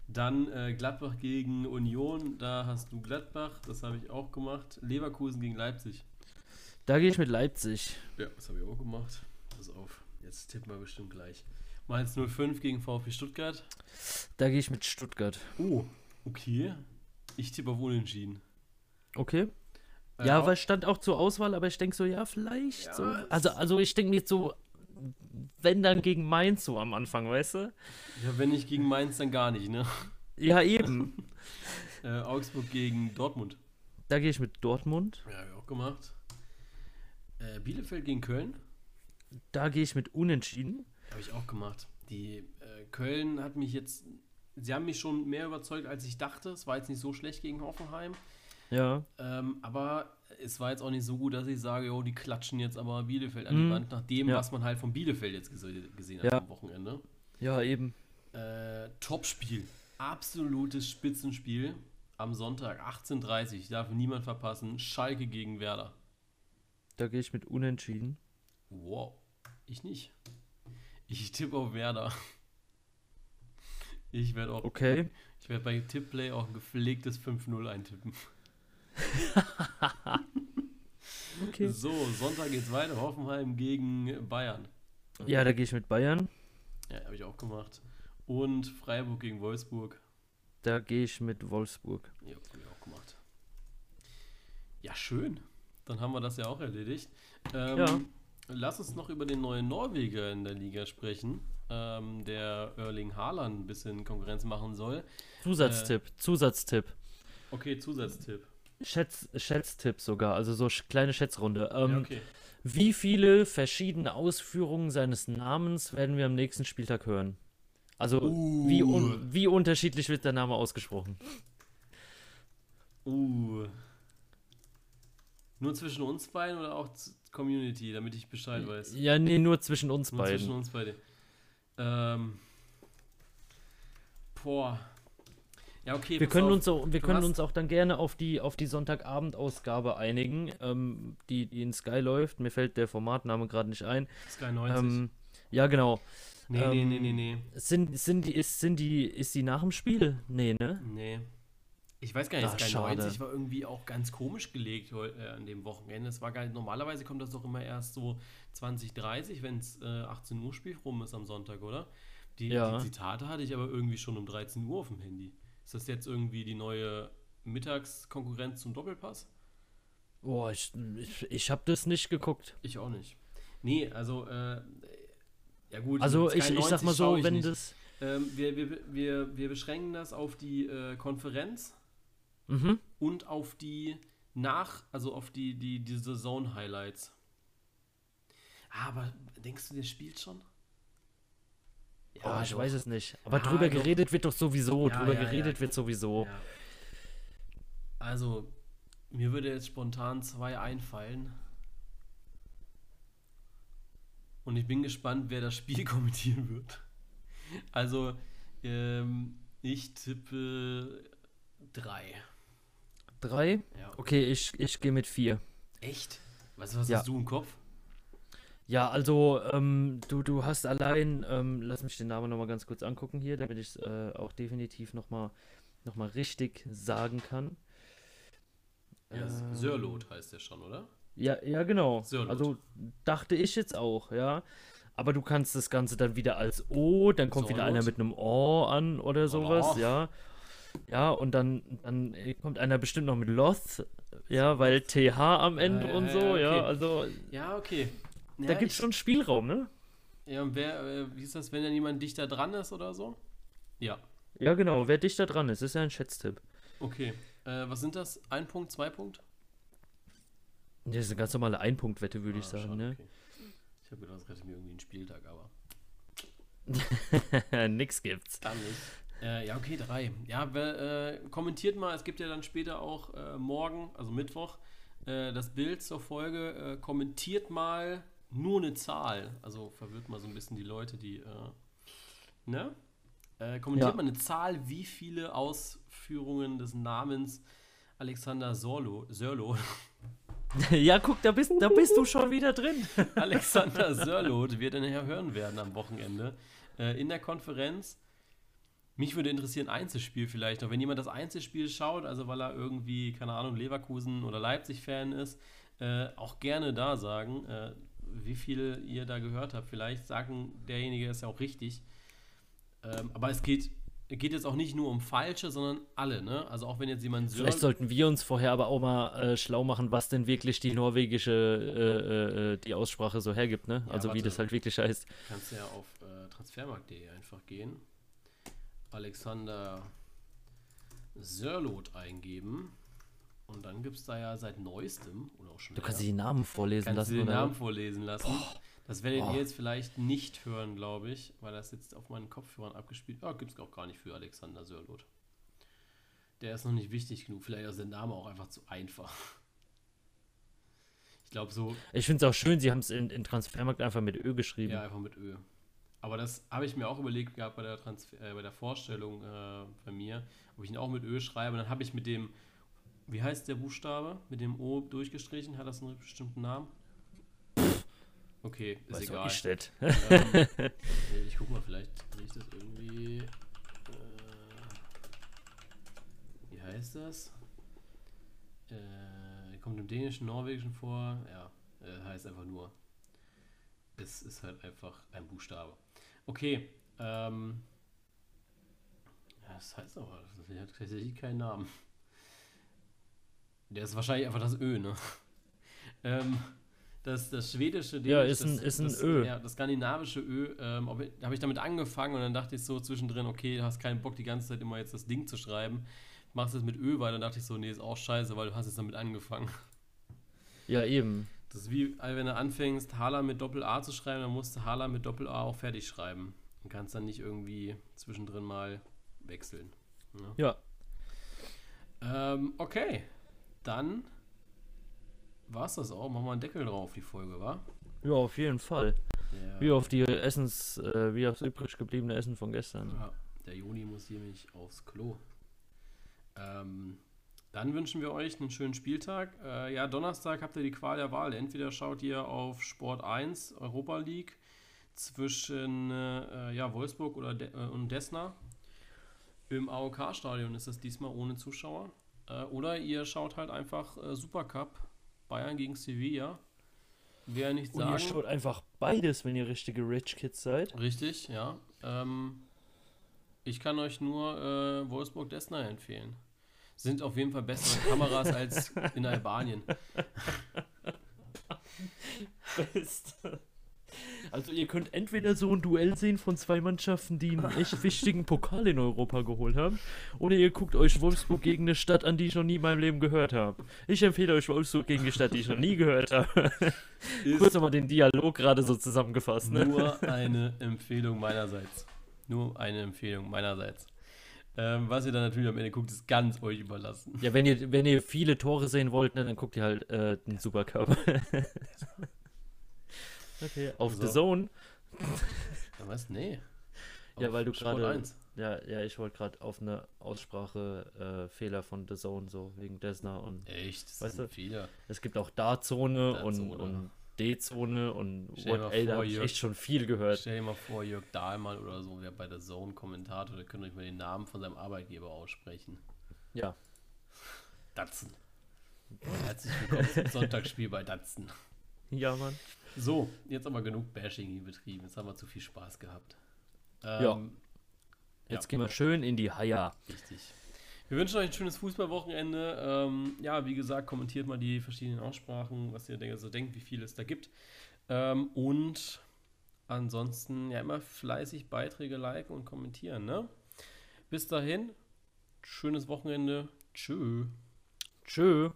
S1: Dann äh, Gladbach gegen Union, da hast du Gladbach, das habe ich auch gemacht. Leverkusen gegen Leipzig.
S2: Da gehe ich mit Leipzig.
S1: Ja, das habe ich auch gemacht. Pass auf, jetzt tippen wir bestimmt gleich. Mainz 05 gegen VfB Stuttgart.
S2: Da gehe ich mit Stuttgart.
S1: Oh, okay. Ich tippe auf Unentschieden.
S2: Okay.
S1: Äh,
S2: Ja,
S1: auch-
S2: weil es stand auch zur Auswahl, aber ich denke so, ja, vielleicht
S1: Ja,
S2: so. Also, also ich denke nicht so, wenn dann gegen Mainz so am Anfang, weißt du?
S1: Ja, wenn nicht gegen Mainz, dann gar nicht, ne?
S2: Ja, eben.
S1: Äh, Augsburg gegen Dortmund.
S2: da gehe ich mit Dortmund.
S1: Ja, habe ich auch gemacht. Äh, Bielefeld gegen Köln.
S2: Da gehe ich mit Unentschieden.
S1: Habe ich auch gemacht. Die äh, Köln hat mich jetzt. Sie haben mich schon mehr überzeugt, als ich dachte. Es war jetzt nicht so schlecht gegen Hoffenheim.
S2: Ja.
S1: Ähm, aber es war jetzt auch nicht so gut, dass ich sage, oh, die klatschen jetzt aber Bielefeld an die
S2: Mhm.
S1: Wand, nach dem,
S2: Ja.
S1: was man halt von Bielefeld jetzt gese gesehen hat
S2: Ja.
S1: am Wochenende.
S2: Ja, eben.
S1: Äh, Topspiel. Absolutes Spitzenspiel. Am Sonntag 18.30 Darf niemand verpassen. Schalke gegen Werder.
S2: Da gehe ich mit Unentschieden.
S1: Wow. Ich nicht. Ich tippe auf Werder. Ich werde auch.
S2: Okay.
S1: Ich werde bei Tippplay auch ein gepflegtes 5-0 eintippen.
S2: Okay.
S1: So, Sonntag geht's weiter. Hoffenheim gegen Bayern.
S2: Ja, da gehe ich mit Bayern.
S1: Ja, habe ich auch gemacht. Und Freiburg gegen Wolfsburg.
S2: Da gehe ich mit Wolfsburg.
S1: Ja, habe ich auch gemacht. Ja, schön. Dann haben wir das ja auch erledigt. Ähm,
S2: Ja.
S1: Lass uns noch über den neuen Norweger in der Liga sprechen, ähm, der Erling Haaland ein bisschen Konkurrenz machen soll.
S2: Zusatztipp, Zusatztipp.
S1: Okay, Zusatztipp.
S2: Schätz, Schätztipp sogar, also so kleine Schätzrunde. Ähm,
S1: ja, okay.
S2: Wie viele verschiedene Ausführungen seines Namens werden wir am nächsten Spieltag hören? Also, wie, un wie unterschiedlich wird der Name ausgesprochen?
S1: Uh. Nur zwischen uns beiden oder auch Community, damit ich Bescheid weiß?
S2: Ja, nee, nur zwischen uns
S1: Nur zwischen
S2: beiden.
S1: uns beiden. Ähm. Boah. Ja, okay.
S2: Wir können,
S1: auf.
S2: uns, auch, wir
S1: Du
S2: können uns auch dann gerne auf die, auf die Sonntagabendausgabe einigen, ähm, die, die in Sky läuft. Mir fällt der Formatname gerade nicht ein.
S1: Sky 90.
S2: Ähm, ja, genau.
S1: nee, nee,
S2: ähm,
S1: nee, nee, nee.
S2: Sind, sind die, ist, sind die, ist die nach dem Spiel? Nee, ne?
S1: Nee. Ich weiß gar nicht,
S2: Ach,
S1: Sky
S2: schade.
S1: 90 war irgendwie auch ganz komisch gelegt äh, an dem Wochenende. Es war gar nicht, normalerweise kommt das doch immer erst so 2030, wenn es äh, 18 Uhr Spiel rum ist am Sonntag, oder? Die,
S2: Ja.
S1: die Zitate hatte ich aber irgendwie schon um 13 Uhr auf dem Handy. Ist das jetzt irgendwie die neue Mittagskonkurrenz zum Doppelpass?
S2: Boah, ich, ich, ich habe das nicht geguckt.
S1: Ich auch nicht. Nee, also, äh, ja gut.
S2: Also ich, ich sag
S1: 90
S2: mal so, wenn
S1: nicht.
S2: das.
S1: Ähm, wir, wir, wir, wir beschränken das auf die äh, Konferenz
S2: Mhm.
S1: und auf die nach, also auf die, die, die Saison-Highlights. Aber denkst du, der spielt schon?
S2: oh, ich
S1: doch.
S2: weiß es nicht. Aber
S1: Ah,
S2: drüber
S1: doch.
S2: geredet wird doch sowieso.
S1: Ja,
S2: drüber
S1: ja, ja.
S2: geredet wird sowieso.
S1: Ja. Also, mir würde jetzt spontan zwei einfallen. Und ich bin gespannt, wer das Spiel kommentieren wird. Also, ähm, ich tippe drei.
S2: Drei?
S1: Ja.
S2: Okay, ich, ich gehe mit vier.
S1: Echt? Was, was
S2: Ja.
S1: hast du im Kopf?
S2: Ja, also ähm, du, du hast allein, ähm, lass mich den Namen nochmal ganz kurz angucken hier, damit ich es äh, auch definitiv nochmal noch mal richtig sagen kann.
S1: Ja,
S2: Ähm,
S1: Sörlot heißt der schon, oder?
S2: Ja, ja, genau.
S1: Sörlot.
S2: Also dachte ich jetzt auch, ja. Aber du kannst das Ganze dann wieder als O, dann kommt wieder
S1: Sorlot.
S2: einer mit einem O an oder sowas,
S1: Oh.
S2: ja. Ja, und dann, dann kommt einer bestimmt noch mit Loth, ja, weil TH am Ende
S1: ja,
S2: und so,
S1: okay.
S2: ja. Also
S1: Ja, okay.
S2: da gibt es
S1: ich-
S2: schon Spielraum, ne?
S1: Ja, und wer, äh, wie ist das, wenn dann jemand dichter dran ist oder so? Ja,
S2: Ja, genau, wer dichter dran ist, ist ja ein Schätztipp.
S1: okay. Äh, was sind das? Ein Punkt, zwei Punkt?
S2: Das ist eine ganz normale Einpunktwette, würde ich
S1: Ah,
S2: sagen,
S1: schade,
S2: ne?
S1: okay. Ich habe gedacht, das rettet mir irgendwie einen Spieltag, aber
S2: Nix gibt's.
S1: dann nicht. Äh, ja, okay, drei. Ja, wer, äh, kommentiert mal, es gibt ja dann später auch äh, morgen, also Mittwoch, äh, das Bild zur Folge. Äh, kommentiert mal nur eine Zahl. Also verwirrt mal so ein bisschen die Leute, die, äh, ne? Kommentiert
S2: Ja.
S1: mal eine Zahl, wie viele Ausführungen des Namens Alexander Sorlo, Sörlo
S2: ja, guck, da bist, da bist du schon wieder drin.
S1: Alexander Sörloth wird nachher hören werden am Wochenende in der Konferenz. Mich würde interessieren, Einzelspiel vielleicht noch. Wenn jemand das Einzelspiel schaut, also weil er irgendwie, keine Ahnung, Leverkusen oder Leipzig-Fan ist, äh, auch gerne da sagen, äh, wie viel ihr da gehört habt. Vielleicht sagen derjenige ist ja auch richtig. Ähm, aber es geht, geht jetzt auch nicht nur um Falsche, sondern alle, ne? Also auch wenn jetzt jemand
S2: Vielleicht sollten wir uns vorher aber auch mal äh, schlau machen, was denn wirklich die norwegische, äh, äh, die Aussprache so hergibt, ne? Ja, also warte, wie das halt wirklich heißt.
S1: Kannst ja auf äh, transfermarkt.de einfach gehen. Alexander Sörlot eingeben. Und dann gibt es da ja seit neuestem, oder auch schon.
S2: Du kannst dir die Namen vorlesen
S1: kannst
S2: lassen.
S1: Kannst du den Namen vorlesen lassen. Boah. Das werdet ihr jetzt vielleicht nicht hören, glaube ich, weil das jetzt auf meinen Kopfhörern abgespielt Ah, gibt es auch gar nicht für Alexander Sörlot. Der ist noch nicht wichtig genug. Vielleicht ist der Name auch einfach zu einfach. Ich glaube so.
S2: Ich finde es auch schön, sie haben es in, in, Transfermarkt einfach mit Ö geschrieben.
S1: Ja, einfach mit Ö. Aber das habe ich mir auch überlegt gehabt bei der, Transfer, äh, bei der Vorstellung äh, bei mir, ob ich ihn auch mit Ö schreibe. Und dann habe ich mit dem, wie heißt der Buchstabe? Mit dem O durchgestrichen. Hat das einen bestimmten Namen? Okay, ist Weiß egal. Ich, ähm, ich guck mal, vielleicht sehe ich das irgendwie. Äh, wie heißt das? Äh, kommt im Dänischen, Norwegischen vor. Ja, heißt einfach nur. Es ist halt einfach ein Buchstabe. Okay, ähm. Ja, das heißt aber, das hat tatsächlich keinen Namen. Der ist wahrscheinlich einfach das Ö, ne? ähm das, das schwedische
S2: Dänisch, Ja, ist ein,
S1: das,
S2: ist ein
S1: das,
S2: Ö.
S1: Ja, das skandinavische Ö, ähm, habe ich damit angefangen und dann dachte ich so zwischendrin, okay, du hast keinen Bock, die ganze Zeit immer jetzt das Ding zu schreiben. Machst es mit Ö, weil dann dachte ich so, nee, ist auch scheiße, weil du hast jetzt damit angefangen.
S2: Ja, eben.
S1: Das ist wie, wenn du anfängst, Hala mit Doppel-A zu schreiben, dann musst du Hala mit Doppel-A auch fertig schreiben. Und kannst dann nicht irgendwie zwischendrin mal wechseln.
S2: Ne? Ja.
S1: Ähm, okay. Dann war es das auch. Machen wir einen Deckel drauf, die Folge, wa?
S2: Ja, auf jeden Fall. Ja. Wie auf die Essens, äh, wie aufs übrig gebliebene Essen von gestern.
S1: Ja, der Juni muss hier nämlich aufs Klo. Ähm, dann wünschen wir euch einen schönen Spieltag. Äh, ja, Donnerstag habt ihr die Qual der Wahl. Entweder schaut ihr auf Sport 1 Europa League zwischen äh, ja, Wolfsburg oder De äh, und Desna. Im AOK-Stadion ist das diesmal ohne Zuschauer. Äh, oder ihr schaut halt einfach äh, Supercup Bayern gegen Sevilla. Wer nicht sagen. Und
S2: ihr schaut einfach beides, wenn ihr richtige Rich Kids seid.
S1: Richtig, ja. Ähm, ich kann euch nur äh, Wolfsburg Desna empfehlen. Sind auf jeden Fall bessere Kameras als in Albanien.
S2: Beste. Also ihr könnt entweder so ein Duell sehen von zwei Mannschaften, die einen echt wichtigen Pokal in Europa geholt haben, oder ihr guckt euch Wolfsburg gegen eine Stadt an, die ich noch nie in meinem Leben gehört habe. Ich empfehle euch Wolfsburg gegen die Stadt, die ich noch nie gehört habe. Kurz nochmal den Dialog gerade so zusammengefasst.
S1: Ne? Nur eine Empfehlung meinerseits. Nur eine Empfehlung meinerseits. Ähm, was ihr dann natürlich am Ende guckt, ist ganz euch überlassen.
S2: Ja, wenn ihr, wenn ihr viele Tore sehen wollt, ne, dann guckt ihr halt äh, den Supercup. Okay, auf so. The Zone.
S1: Ja, was? Nee.
S2: ja, weil du gerade. Ja, ja, ich wollte gerade auf eine Aussprache äh, Fehler von The Zone, so wegen Desna und.
S1: Echt? Das weißt sind du, viele.
S2: Es gibt auch Da-Zone und, und D-Zone und
S1: ey,
S2: da habe ich echt schon viel gehört.
S1: Stell dir mal vor, Jörg Dahlmann oder so wäre bei der Zone Kommentator, der könnte euch mal den Namen von seinem Arbeitgeber aussprechen.
S2: Ja.
S1: Datsen. Herzlich willkommen zum Sonntagsspiel bei Datsen.
S2: Ja, Mann.
S1: So, jetzt aber genug Bashing hier betrieben. Jetzt haben wir zu viel Spaß gehabt.
S2: Ähm, ja. Jetzt ja. gehen wir schön in die Haya.
S1: Richtig. Wir wünschen euch ein schönes Fußballwochenende. Ähm, ja, wie gesagt, kommentiert mal die verschiedenen Aussprachen, was ihr so denkt, wie viel es da gibt. Ähm, und ansonsten ja immer fleißig Beiträge liken und kommentieren. Ne? Bis dahin, schönes Wochenende. Tschö.
S2: Tschö.